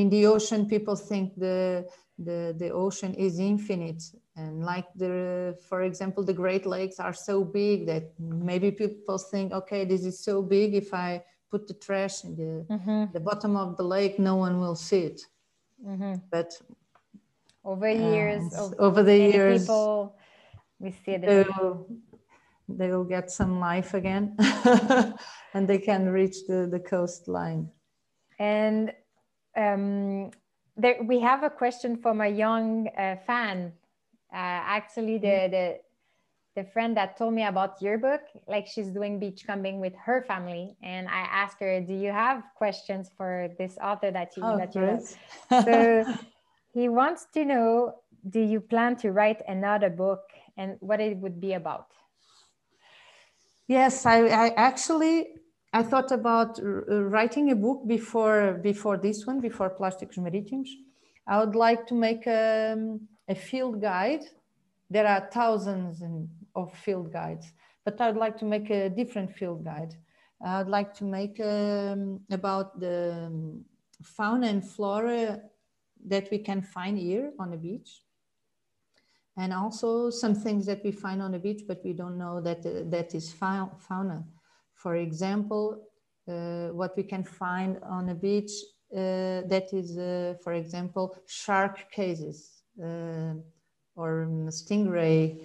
in the ocean people think the the, the ocean is infinite and like the for example the great lakes are so big that maybe people think okay this is so big if i put the trash in the, mm-hmm. the bottom of the lake no one will see it mm-hmm. but over years over, over the years people we see they will, they will get some life again and they can reach the, the coastline and um, there, we have a question from a young uh, fan actually the, mm-hmm. the the friend that told me about your book like she's doing beachcombing with her family. And i asked her do you have questions for this author that you oh, that you so he wants to know do you plan to write another book and what it would be about? Yes i, I actually i thought about writing a book before before this one before Plasticus Maritimus i would like to make a um, a field guide. There are thousands of field guides, but I'd like to make a different field guide I would like to make um, about the fauna and flora that we can find here on the beach. And also some things that we find on the beach, but we don't know that uh, that is fauna. For example, uh, what we can find on the beach uh, that is, uh, for example, shark cases uh, or stingray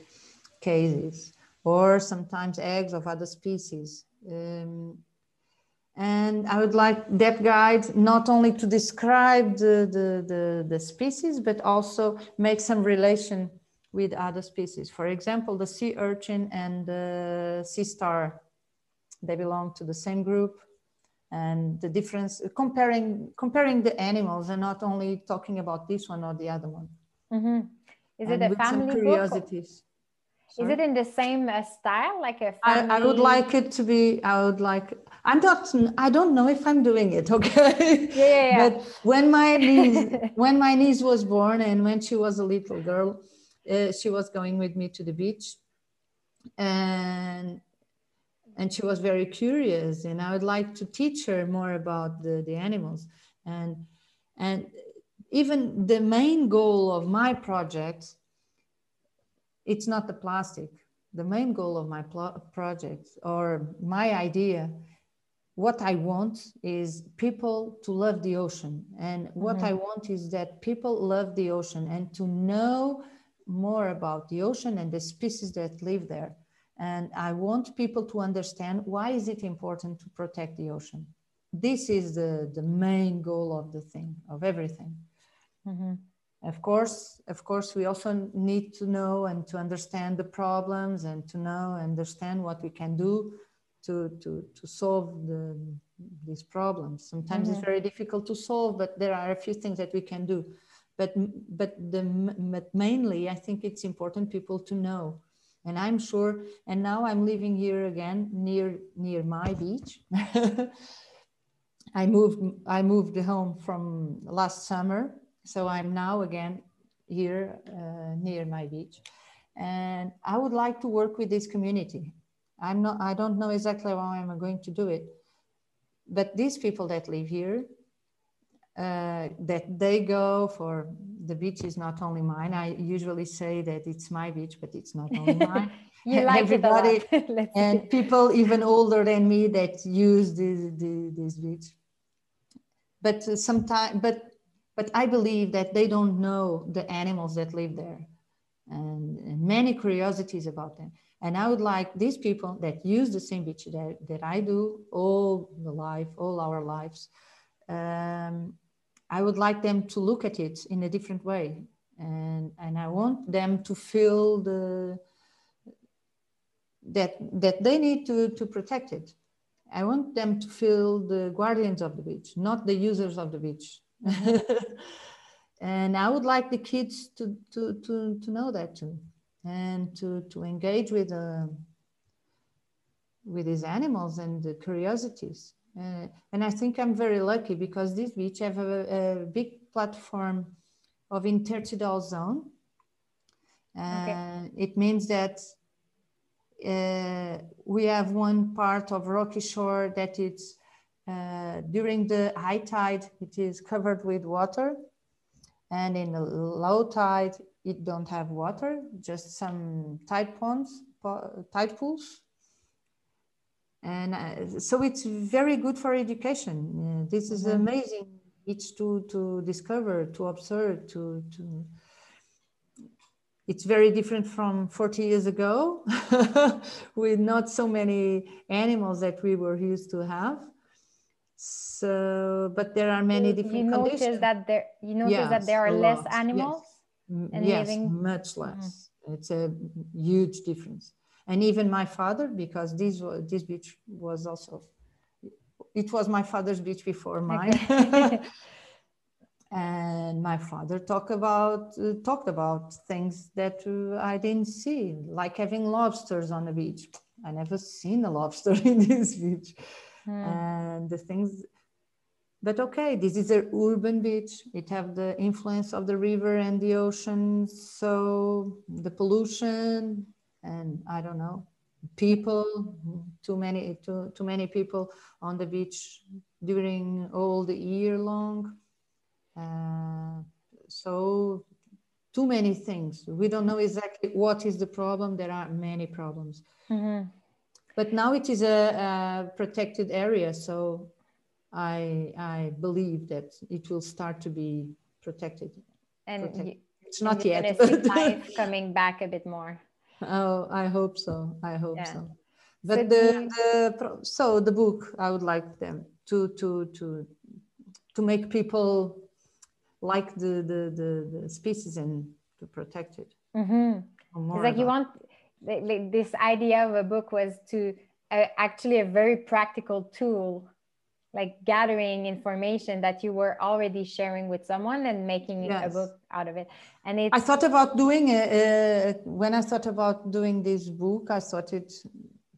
cases, or sometimes eggs of other species. Um, and I would like that guide not only to describe the, the, the, the, species, but also make some relation with other species. For example, the sea urchin and the sea star, they belong to the same group. And the difference, comparing, comparing the animals and not only talking about this one or the other one. Mm-hmm. Is it a family curiosities. Is it in the same uh, style, like a? Family... I, I, would like it to be. I would like. I'm not. I don't know if I'm doing it. Okay. Yeah, yeah, yeah. But when my niece, when my niece was born, and when she was a little girl, uh, she was going with me to the beach, and and she was very curious, and I would like to teach her more about the the animals, and and even the main goal of my project it's not the plastic. The main goal of my project or my idea, what I want is people to love the ocean. And what mm-hmm. I want is that people love the ocean and to know more about the ocean and the species that live there. And I want people to understand why is it important to protect the ocean. This is the, the main goal of the thing, of everything. Mm-hmm. Of course, of course, we also need to know and to understand the problems and to know and understand what we can do to to to solve the, these problems. Sometimes mm-hmm. it's very difficult to solve, but there are a few things that we can do. But but the but mainly, I think it's important people to know. And I'm sure. And now I'm living here again near near my beach. I moved I moved home from last summer so I'm now again here uh, near my beach. And I would like to work with this community. I'm not, I don't know exactly how I'm going to do it, but these people that live here, uh, that they go for the beach is not only mine. I usually say that it's my beach, but it's not only mine. you like Everybody, and people even older than me that use this, this, this beach. But uh, sometimes, but but I believe that they don't know the animals that live there and, and many curiosities about them. And I would like these people that use the same beach that, that I do all the life, all our lives. Um, I would like them to look at it in a different way. And, and I want them to feel the, that, that they need to, to protect it. I want them to feel the guardians of the beach, not the users of the beach. and I would like the kids to, to, to, to know that too and to, to engage with, uh, with these animals and the curiosities. Uh, and I think I'm very lucky because this beach have a, a big platform of intertidal zone. Uh, okay. It means that uh, we have one part of rocky shore that it's uh, during the high tide, it is covered with water. And in the low tide, it don't have water, just some tide ponds, tide pools. And uh, so it's very good for education. Uh, this is mm-hmm. amazing. It's to, to discover, to observe, to, to, it's very different from 40 years ago with not so many animals that we were used to have so, but there are many different you notice conditions. that there you notice yes, that there are less lot. animals yes, and yes living... much less. Mm-hmm. It's a huge difference. And even my father, because this this beach was also it was my father's beach before mine. Okay. and my father talked about uh, talked about things that uh, I didn't see, like having lobsters on the beach. I never seen a lobster in this beach mm. and the things but okay this is an urban beach it have the influence of the river and the ocean so the pollution and i don't know people, too many, too, too many people on the beach during all the year long. Uh, so too many things. We don't know exactly what is the problem. There are many problems. Mm-hmm. But now it is a, a, protected area, so I I believe that it will start to be protected. And You, it's not yet. But coming back a bit more. Oh, I hope so. I hope yeah. so. But so the, the so the book I would like them to to to to make people like the the the, the species and to protect it. Mm-hmm. It's like you want this idea of a book was to uh, actually a very practical tool like gathering information that you were already sharing with someone and making yes. a book out of it. And it i thought about doing it uh, when i thought about doing this book i thought it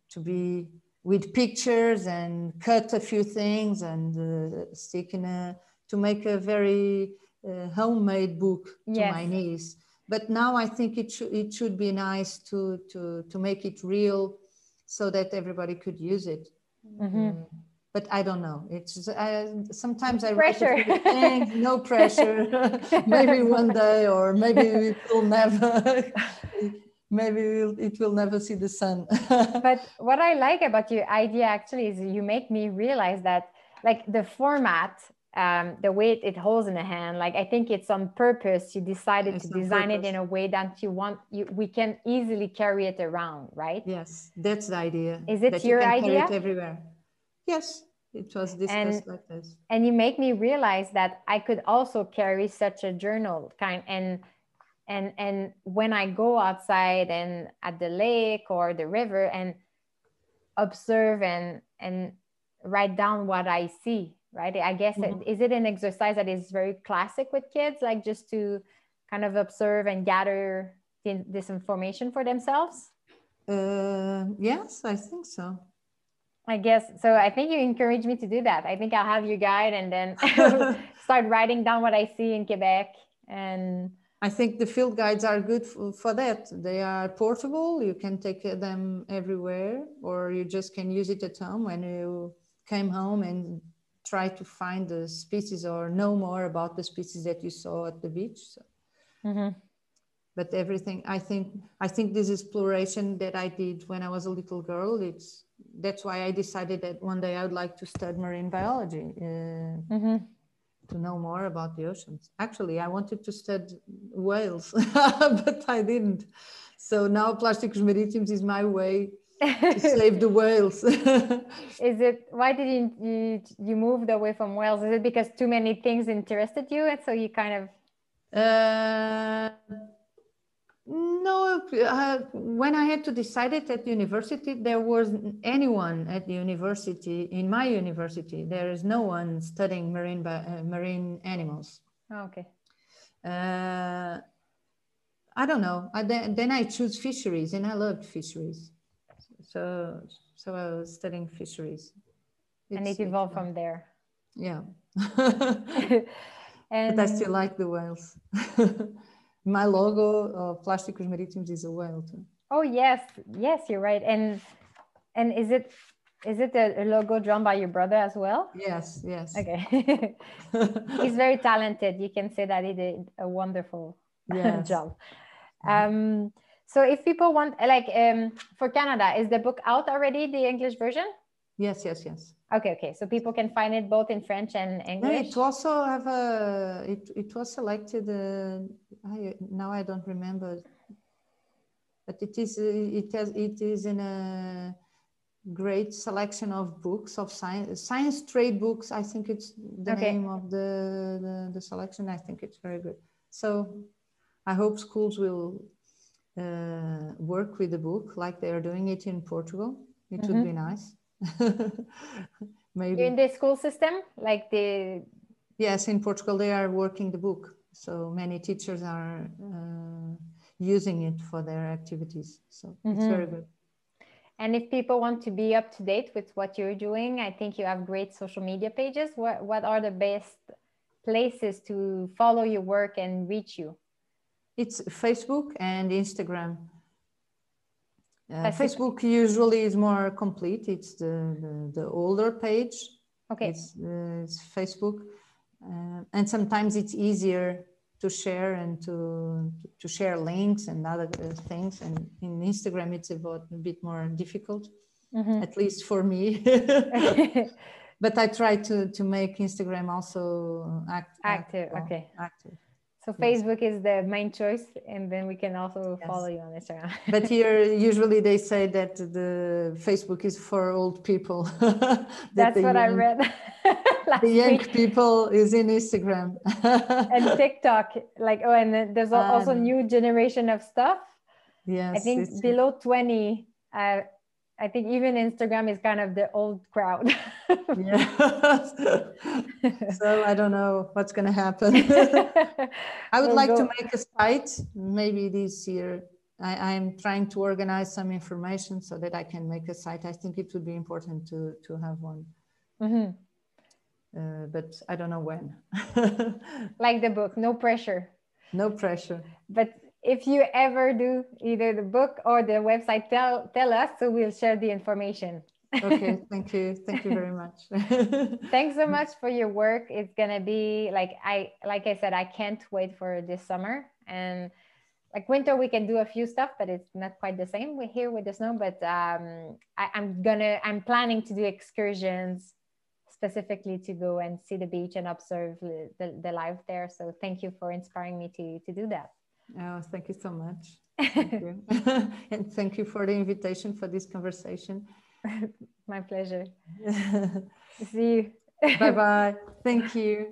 to be with pictures and cut a few things and uh, stick in a to make a very uh, homemade book to my niece but now i think it should it should be nice to to to make it real so that everybody could use it mm-hmm. mm but I don't know. It's I, sometimes I pressure. no pressure. maybe one day, or maybe it will never. maybe it will never see the sun. but what I like about your idea actually is you make me realize that like the format um, the weight it holds in the hand. Like i think it's on purpose you decided it's to design purpose. it in a way that you want you we can easily carry it around right? Yes that's the idea. Is it your you can idea? it everywhere. Yes, it was discussed and, like this. And you make me realize that I could also carry such a journal kind and and and when I go outside and at the lake or the river and observe and and write down what I see, right? I guess mm-hmm. it, is it an exercise that is very classic with kids, like just to kind of observe and gather this information for themselves? Uh, yes, I think so. I guess so. I think you encourage me to do that. I think I'll have you guide and then start writing down what I see in Quebec. And I think the field guides are good for, for that. They are portable. You can take them everywhere, or you just can use it at home when you came home and try to find the species or know more about the species that you saw at the beach. So. Mm-hmm. But everything, I think, I think this exploration that I did when I was a little girl, it's that's why I decided that one day I would like to study marine biology uh, mm-hmm. to know more about the oceans. Actually, I wanted to study whales, but I didn't. So now Plasticus Maritimus is my way save the whales. is it why did you, you you moved away from whales? Is it because too many things interested you, and so you kind of? Uh, no, uh, when I had to decide it at university, there was anyone at the university, in my university, there is no one studying marine, uh, marine animals. Oh, okay. Uh, I don't know. I, then, then I choose fisheries and I loved fisheries. So, so I was studying fisheries. It's, and it evolved from there. Yeah. and but I still like the whales. my logo of Plasticus Maritimus is a whale too. Oh yes, yes, you're right. And and is it is it a, logo drawn by your brother as well? Yes, yes. Okay. He's very talented. You can say that he did a wonderful yes. job. Um, so if people want like um, for Canada, is the book out already, the English version? Yes, yes, yes. Okay, okay. So people can find it both in French and English. Yeah, it also have a it, it was selected. Uh, I, now I don't remember, but it is it has it is in a great selection of books of science science trade books. I think it's the okay. name of the, the the selection. I think it's very good. So I hope schools will uh, work with the book like they are doing it in Portugal. It mm-hmm. would be nice. Maybe in the school system, like the yes, in Portugal they are working the book, so many teachers are uh, using it for their activities. So mm-hmm. it's very good. And if people want to be up to date with what you're doing, I think you have great social media pages. What what are the best places to follow your work and reach you? It's Facebook and Instagram. Uh, Facebook usually is more complete. It's the, the, the older page. Okay. It's, uh, it's Facebook. Uh, and sometimes it's easier to share and to, to share links and other uh, things. And in Instagram, it's about a bit more difficult, Mhm. at least for me. but I try to, to make Instagram also act, Active, well, okay. active. So. Facebook is the main choice, and then we can also Yes. follow you on Instagram. But here, usually they say that the Facebook is for old people. that That's what I read The young week. people is in Instagram. And TikTok, like oh, and there's also Ah. new generation of stuff. yes, I think below 20, uh, I think even Instagram is kind of the old crowd. Yes. so I don't know what's going to happen. I would We'll like to make a site maybe this year. I, I'm trying to organize some information so that I can make a site. I think it would be important to, to have one, Mhm. uh, but I don't know when. Like the book, no pressure. no pressure. But if you ever do either the book or the website, tell tell us so we'll share the information. Okay, thank you. Thank you very much. Thanks so much for your work. It's gonna be like I like I said, I can't wait for this summer and like winter we can do a few stuff, but it's not quite the same we're here with the snow. But um, I, I'm gonna I'm planning to do excursions specifically to go and see the beach and observe the, the, the life there. So thank you for inspiring me to to do that. Oh, thank you so much. Thank you. and thank you for the invitation for this conversation. My pleasure. See you. bye bye. Thank you.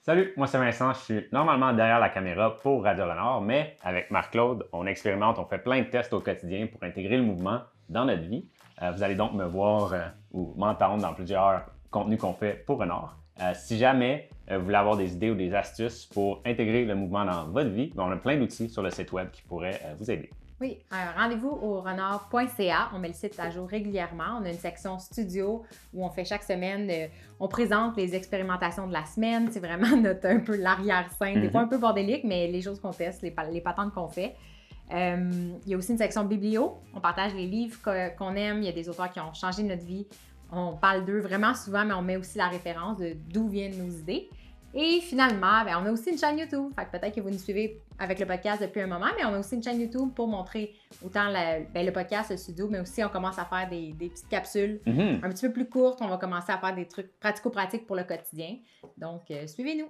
Salut, moi c'est Vincent, je suis normalement derrière la caméra pour Radio Renard, mais avec Marc-Claude, on expérimente, on fait plein de tests au quotidien pour intégrer le mouvement dans notre vie. Euh, vous allez donc me voir euh, ou m'entendre dans plusieurs contenus qu'on fait pour Renard. Euh, si jamais euh, vous voulez avoir des idées ou des astuces pour intégrer le mouvement dans votre vie, ben, on a plein d'outils sur le site web qui pourraient euh, vous aider. Oui, rendez-vous au renard.ca. On met le site à jour régulièrement. On a une section studio où on fait chaque semaine, on présente les expérimentations de la semaine. C'est vraiment notre un peu l'arrière-scène. Des Mhm. fois un peu bordélique, mais les choses qu'on teste, les, les patentes qu'on fait. Il y a aussi une section biblio. On partage les livres qu'on aime. Il y a des auteurs qui ont changé notre vie. On parle d'eux vraiment souvent, mais on met aussi la référence de d'où viennent nos idées. Et finalement, ben, on a aussi une chaîne YouTube. Fait que peut-être que vous nous suivez avec le podcast depuis un moment, mais on a aussi une chaîne YouTube pour montrer autant la- ben, le podcast, le studio, mais aussi on commence à faire des, des petites capsules Mhm. un petit peu plus courtes. On va commencer à faire des trucs pratico-pratiques pour le quotidien. Donc, euh, suivez-nous.